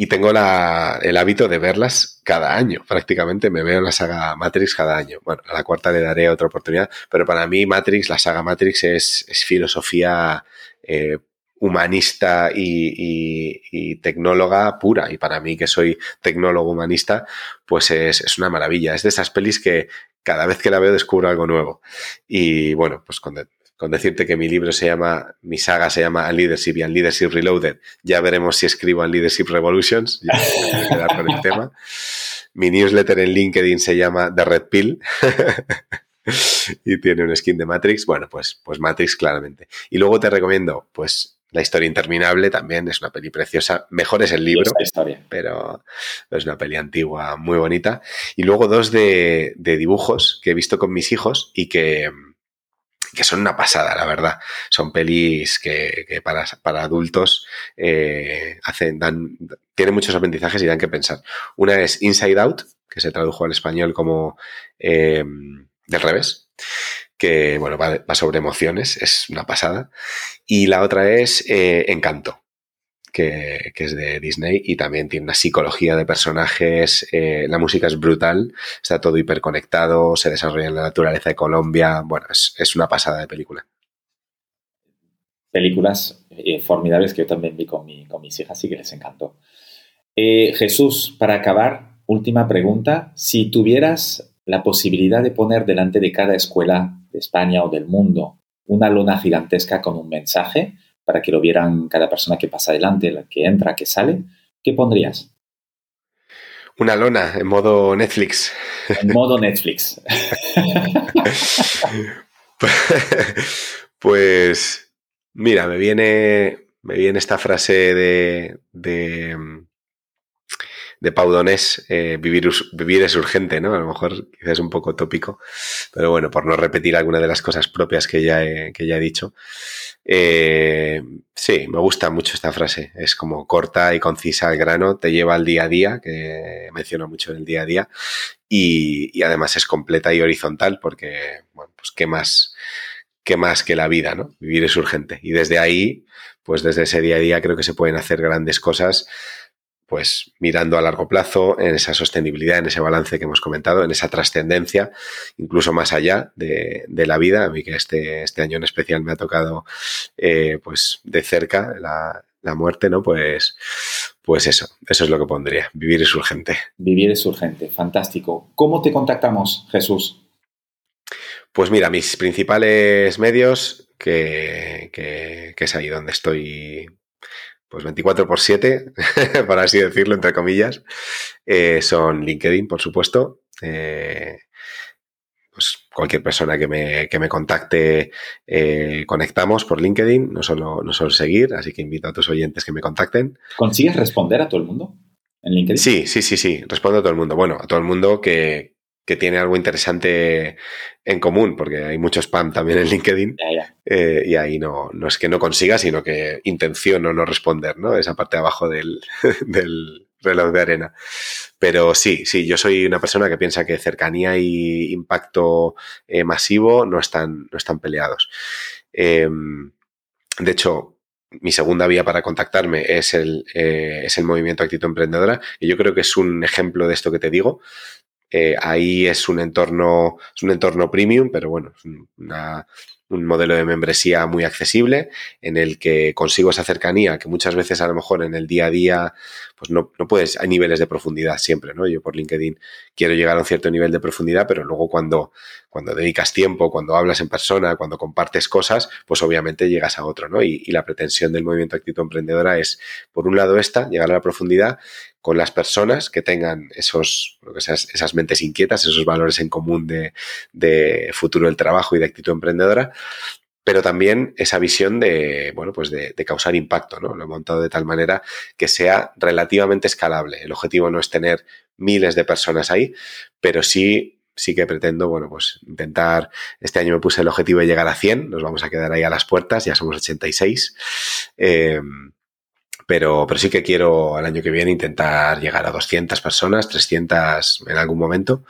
y tengo el hábito de verlas cada año, prácticamente me veo la saga Matrix cada año. Bueno, a la cuarta le daré otra oportunidad, pero para mí Matrix, la saga Matrix es, filosofía eh, humanista y, tecnóloga pura. Y para mí, que soy tecnólogo humanista, pues es, es, una maravilla. Es de esas pelis que cada vez que la veo descubro algo nuevo. Y bueno, pues con decirte que mi libro se llama, mi saga se llama Leadership y Leadership Reloaded. Ya veremos si escribo Leadership Revolutions, ya voy a quedar con el tema. Mi newsletter en LinkedIn se llama The Red Pill y tiene un skin de Matrix. Bueno, pues, pues Matrix claramente. Y luego te recomiendo, pues la historia interminable también es una peli preciosa. Mejor es el libro, pero es una peli antigua muy bonita. Y luego dos de, de, dibujos que he visto con mis hijos y que, que son una pasada, la verdad. Son pelis que, para, para, adultos eh, hacen, dan, tienen muchos aprendizajes y dan que pensar. Una es Inside Out, que se tradujo al español como eh, del revés, que bueno, va, sobre emociones, es una pasada. Y la otra es eh, Encanto, que, es de Disney y también tiene una psicología de personajes. Eh, la música es brutal, está todo hiperconectado, se desarrolla en la naturaleza de Colombia. Bueno, es, una pasada de película. Películas eh, formidables que yo también vi con, mis hijas y que les encantó. Eh, Jesús, para acabar, última pregunta. Si tuvieras la posibilidad de poner delante de cada escuela de España o del mundo una luna gigantesca con un mensaje, para que lo vieran cada persona que pasa adelante, la que entra, que sale, ¿qué pondrías? Una lona en modo Netflix. En modo Netflix. pues mira, me viene, me viene esta frase de, de, de Pau Donés, eh, vivir, vivir es urgente, ¿no? A lo mejor quizás es un poco tópico, pero bueno, por no repetir alguna de las cosas propias que ya he, que ya he dicho. Eh, sí, me gusta mucho esta frase. Es como corta y concisa al grano, te lleva al día a día, que menciono mucho en el día a día, y, además es completa y horizontal porque, bueno, pues qué más, qué más que la vida, ¿no? Vivir es urgente. Y desde ahí, pues desde ese día a día creo que se pueden hacer grandes cosas pues mirando a largo plazo en esa sostenibilidad, en ese balance que hemos comentado, en esa trascendencia, incluso más allá de, la vida. A mí que este, este año en especial me ha tocado eh, pues de cerca la, muerte, ¿no? Pues, pues eso, eso es lo que pondría. Vivir es urgente. Vivir es urgente, fantástico. ¿Cómo te contactamos, Jesús? Pues mira, mis principales medios, que, que, que es ahí donde estoy pues 24 por 7, para así decirlo, entre comillas, eh, son LinkedIn, por supuesto. Eh, pues cualquier persona que me, que me contacte, eh, conectamos por LinkedIn, no solo, no solo seguir, así que invito a tus oyentes que me contacten. ¿Consigues responder a todo el mundo en LinkedIn? Sí, sí, sí, sí, respondo a todo el mundo. Bueno, a todo el mundo que, que tiene algo interesante en común, porque hay mucho spam también en LinkedIn. Eh, y ahí no, no es que no consiga, sino que intenciono no responder, ¿no? Esa parte de abajo del, del reloj de arena. Pero sí, sí, yo soy una persona que piensa que cercanía y impacto eh, masivo no están, no están peleados. Em, de hecho, mi segunda vía para contactarme es el, eh, es el movimiento Actitud Emprendedora y yo creo que es un ejemplo de esto que te digo, eh, ahí es un entorno, es un entorno premium, pero bueno, es una, un modelo de membresía muy accesible en el que consigo esa cercanía que muchas veces a lo mejor en el día a día pues no, no, puedes, hay niveles de profundidad siempre, ¿no? Yo por LinkedIn quiero llegar a un cierto nivel de profundidad, pero luego cuando, cuando dedicas tiempo, cuando hablas en persona, cuando compartes cosas, pues obviamente llegas a otro, ¿no? Y, la pretensión del movimiento Actitud Emprendedora es, por un lado esta, llegar a la profundidad con las personas que tengan esos, esas, esas mentes inquietas, esos valores en común de, de futuro del trabajo y de actitud emprendedora, pero también esa visión de, bueno, pues de, causar impacto, ¿no? Lo he montado de tal manera que sea relativamente escalable. El objetivo no es tener miles de personas ahí, pero sí, sí que pretendo, bueno, pues intentar, este año me puse el objetivo de llegar a 100, nos vamos a quedar ahí a las puertas, ya somos 86. Eh, pero, pero sí que quiero al año que viene intentar llegar a 200 personas, 300 en algún momento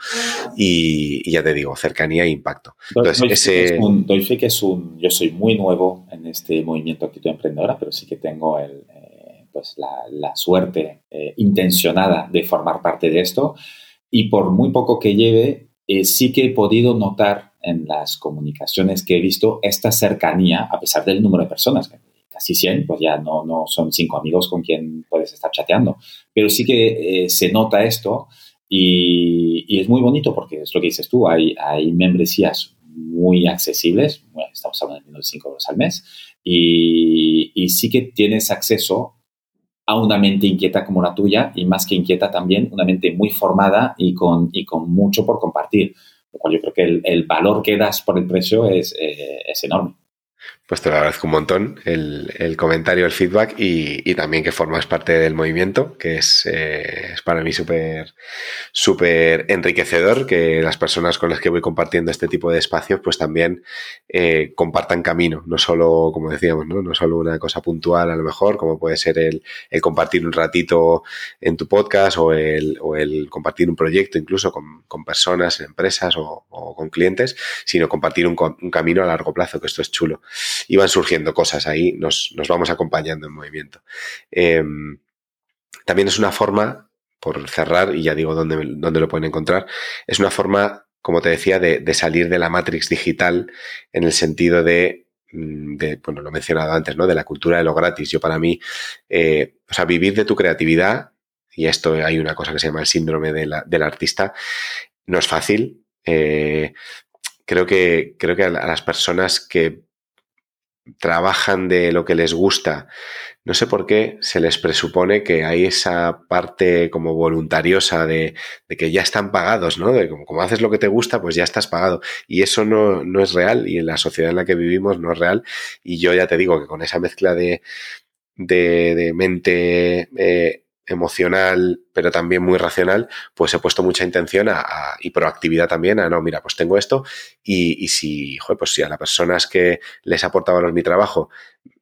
y, ya te digo, cercanía e impacto. Entonces, doy, ese... un, que es un, yo soy muy nuevo en este movimiento actitud emprendedora, pero sí que tengo el, eh, pues la, la suerte eh, intencionada de formar parte de esto y por muy poco que lleve, eh, sí que he podido notar en las comunicaciones que he visto esta cercanía, a pesar del número de personas, casi 100, pues ya no, no son cinco amigos con quien puedes estar chateando. Pero sí que eh, se nota esto y, y, es muy bonito porque es lo que dices tú, hay, hay membresías muy accesibles, estamos hablando de 5 euros al mes, y, y sí que tienes acceso a una mente inquieta como la tuya y más que inquieta también una mente muy formada y con, y con mucho por compartir, lo cual yo creo que el, el valor que das por el precio es, eh, es enorme. Pues te lo agradezco un montón el, comentario, el feedback y, también que formas parte del movimiento, que es, eh, es para mí súper súper enriquecedor que las personas con las que voy compartiendo este tipo de espacios pues también eh, compartan camino, no solo, como decíamos, ¿no? no solo una cosa puntual a lo mejor, como puede ser el, compartir un ratito en tu podcast o el, o el compartir un proyecto incluso con, personas, empresas o, con clientes, sino compartir un, un camino a largo plazo, que esto es chulo iban surgiendo cosas ahí, nos, vamos acompañando en movimiento. Em, también es una forma, por cerrar, y ya digo dónde, dónde lo pueden encontrar, es una forma, como te decía, de, salir de la matrix digital en el sentido de mm, bueno, lo he mencionado antes, ¿no? De la cultura de lo gratis. Yo para mí, eh, o sea, vivir de tu creatividad, y esto hay una cosa que se llama el síndrome del artista, no es fácil. Eh, creo que, creo que a las personas que trabajan de lo que les gusta, no sé por qué se les presupone que hay esa parte como voluntariosa de, que ya están pagados, ¿no? De como, haces lo que te gusta, pues ya estás pagado. Y eso no, no, es real y en la sociedad en la que vivimos no es real. Y yo ya te digo que con esa mezcla de, de, mente eh, emocional, pero también muy racional, pues he puesto mucha intención a, y proactividad también a, no, mira, pues tengo esto y, si, joder, pues si a las personas que les aporta valor mi trabajo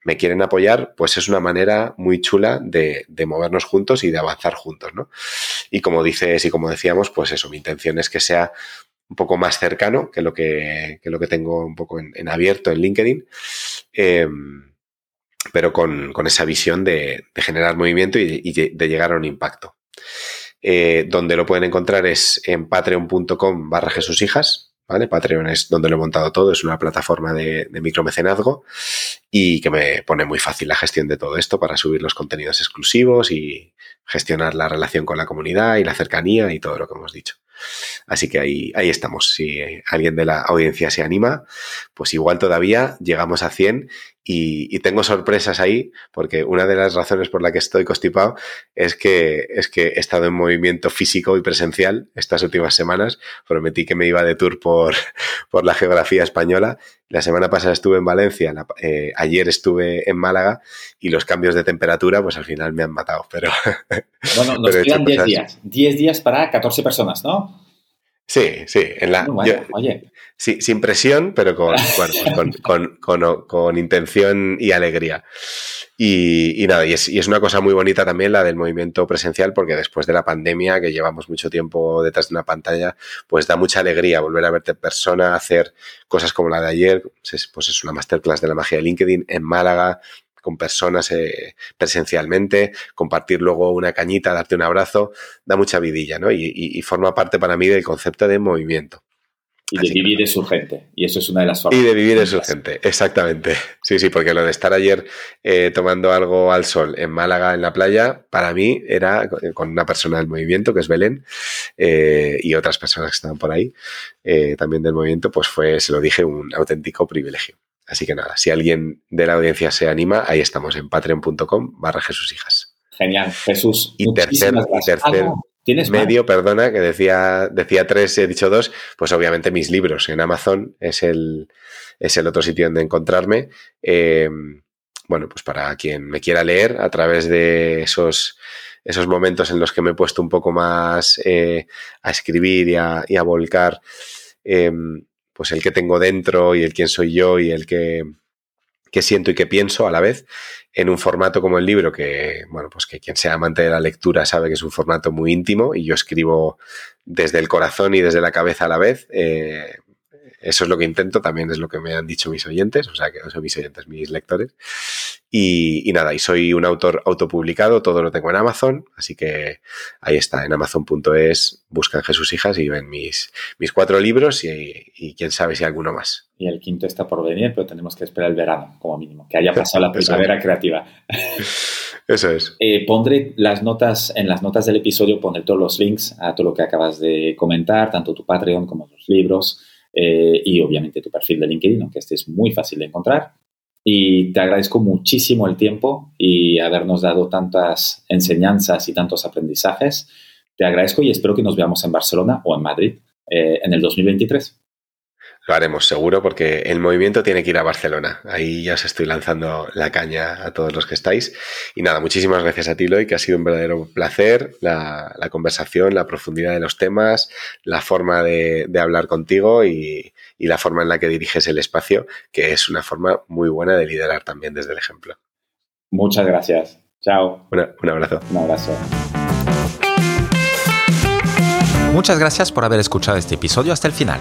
me quieren apoyar, pues es una manera muy chula de, movernos juntos y de avanzar juntos, ¿no? Y como dices y como decíamos, pues eso, mi intención es que sea un poco más cercano que lo que, lo que tengo un poco en, abierto en LinkedIn. Em, pero con, esa visión de, generar movimiento y de, llegar a un impacto. Eh, donde lo pueden encontrar es en patreon.com barra Hijas, ¿vale? Patreon es donde lo he montado todo, es una plataforma de, de, micromecenazgo y que me pone muy fácil la gestión de todo esto para subir los contenidos exclusivos y gestionar la relación con la comunidad y la cercanía y todo lo que hemos dicho. Así que ahí, ahí estamos. Si alguien de la audiencia se anima, pues igual todavía llegamos a 100 y, tengo sorpresas ahí, porque una de las razones por la que estoy constipado es que, es que he estado en movimiento físico y presencial estas últimas semanas. Prometí que me iba de tour por, por la geografía española. La semana pasada estuve en Valencia, eh, ayer estuve en Málaga y los cambios de temperatura, pues al final me han matado. Pero bueno, nos quedan 10 días. 10 días para 14 personas, ¿no? Sí, sí. En la, oye. Sí, sin presión, pero con, con, intención y alegría. Y, nada, y es, y es, una cosa muy bonita también la del movimiento presencial, porque después de la pandemia, que llevamos mucho tiempo detrás de una pantalla, pues da mucha alegría volver a verte en persona, hacer cosas como la de ayer, pues es una masterclass de la magia de LinkedIn en Málaga, con personas eh, presencialmente, compartir luego una cañita, darte un abrazo, da mucha vidilla, ¿no? Y, forma parte para mí del concepto de movimiento. Y de vivir es urgente. Y eso es una de las formas. Y de vivir es urgente, exactamente. Sí, sí, porque lo de estar ayer eh, tomando algo al sol en Málaga, en la playa, para mí era con una persona del movimiento, que es Belén, eh, y otras personas que estaban por ahí, también del movimiento, pues fue, se lo dije, un auténtico privilegio. Así que nada, si alguien de la audiencia se anima, ahí estamos en patreon.com barra Jesús Hijas. Genial, Jesús. Y tercer, tercer ¿Tienes medio, perdona, que decía, decía tres, he dicho dos, pues obviamente mis libros en Amazon es el, es el otro sitio donde encontrarme. Em, bueno, pues para quien me quiera leer a través de esos, esos momentos en los que me he puesto un poco más eh, a escribir y a, y a volcar em, pues el que tengo dentro y el quién soy yo y el que, siento y que pienso a la vez en un formato como el libro que, bueno, pues que quien sea amante de la lectura sabe que es un formato muy íntimo y yo escribo desde el corazón y desde la cabeza a la vez. Eh, eso es lo que intento, también es lo que me han dicho mis oyentes, o sea, que son mis oyentes, mis lectores. Y, nada, y soy un autor autopublicado, todo lo tengo en Amazon, así que ahí está, en amazon.es, buscan Jesús Hijas y ven mis, mis cuatro libros y, quién sabe si alguno más. Y el quinto está por venir, pero tenemos que esperar el verano, como mínimo, que haya pasado la primavera creativa. Eso es. Eh, pondré las notas, en las notas del episodio pondré todos los links a todo lo que acabas de comentar, tanto tu Patreon como los libros. Eh, y obviamente tu perfil de LinkedIn, aunque este es muy fácil de encontrar. Y te agradezco muchísimo el tiempo y habernos dado tantas enseñanzas y tantos aprendizajes. Te agradezco y espero que nos veamos en Barcelona o en Madrid eh, en el 2023. Lo haremos seguro porque el movimiento tiene que ir a Barcelona. Ahí ya os estoy lanzando la caña a todos los que estáis. Y nada, muchísimas gracias a ti, Loy, que ha sido un verdadero placer la, conversación, la profundidad de los temas, la forma de, hablar contigo y, la forma en la que diriges el espacio, que es una forma muy buena de liderar también desde el ejemplo. Muchas gracias. Chao. un abrazo. Un abrazo. Muchas gracias por haber escuchado este episodio hasta el final.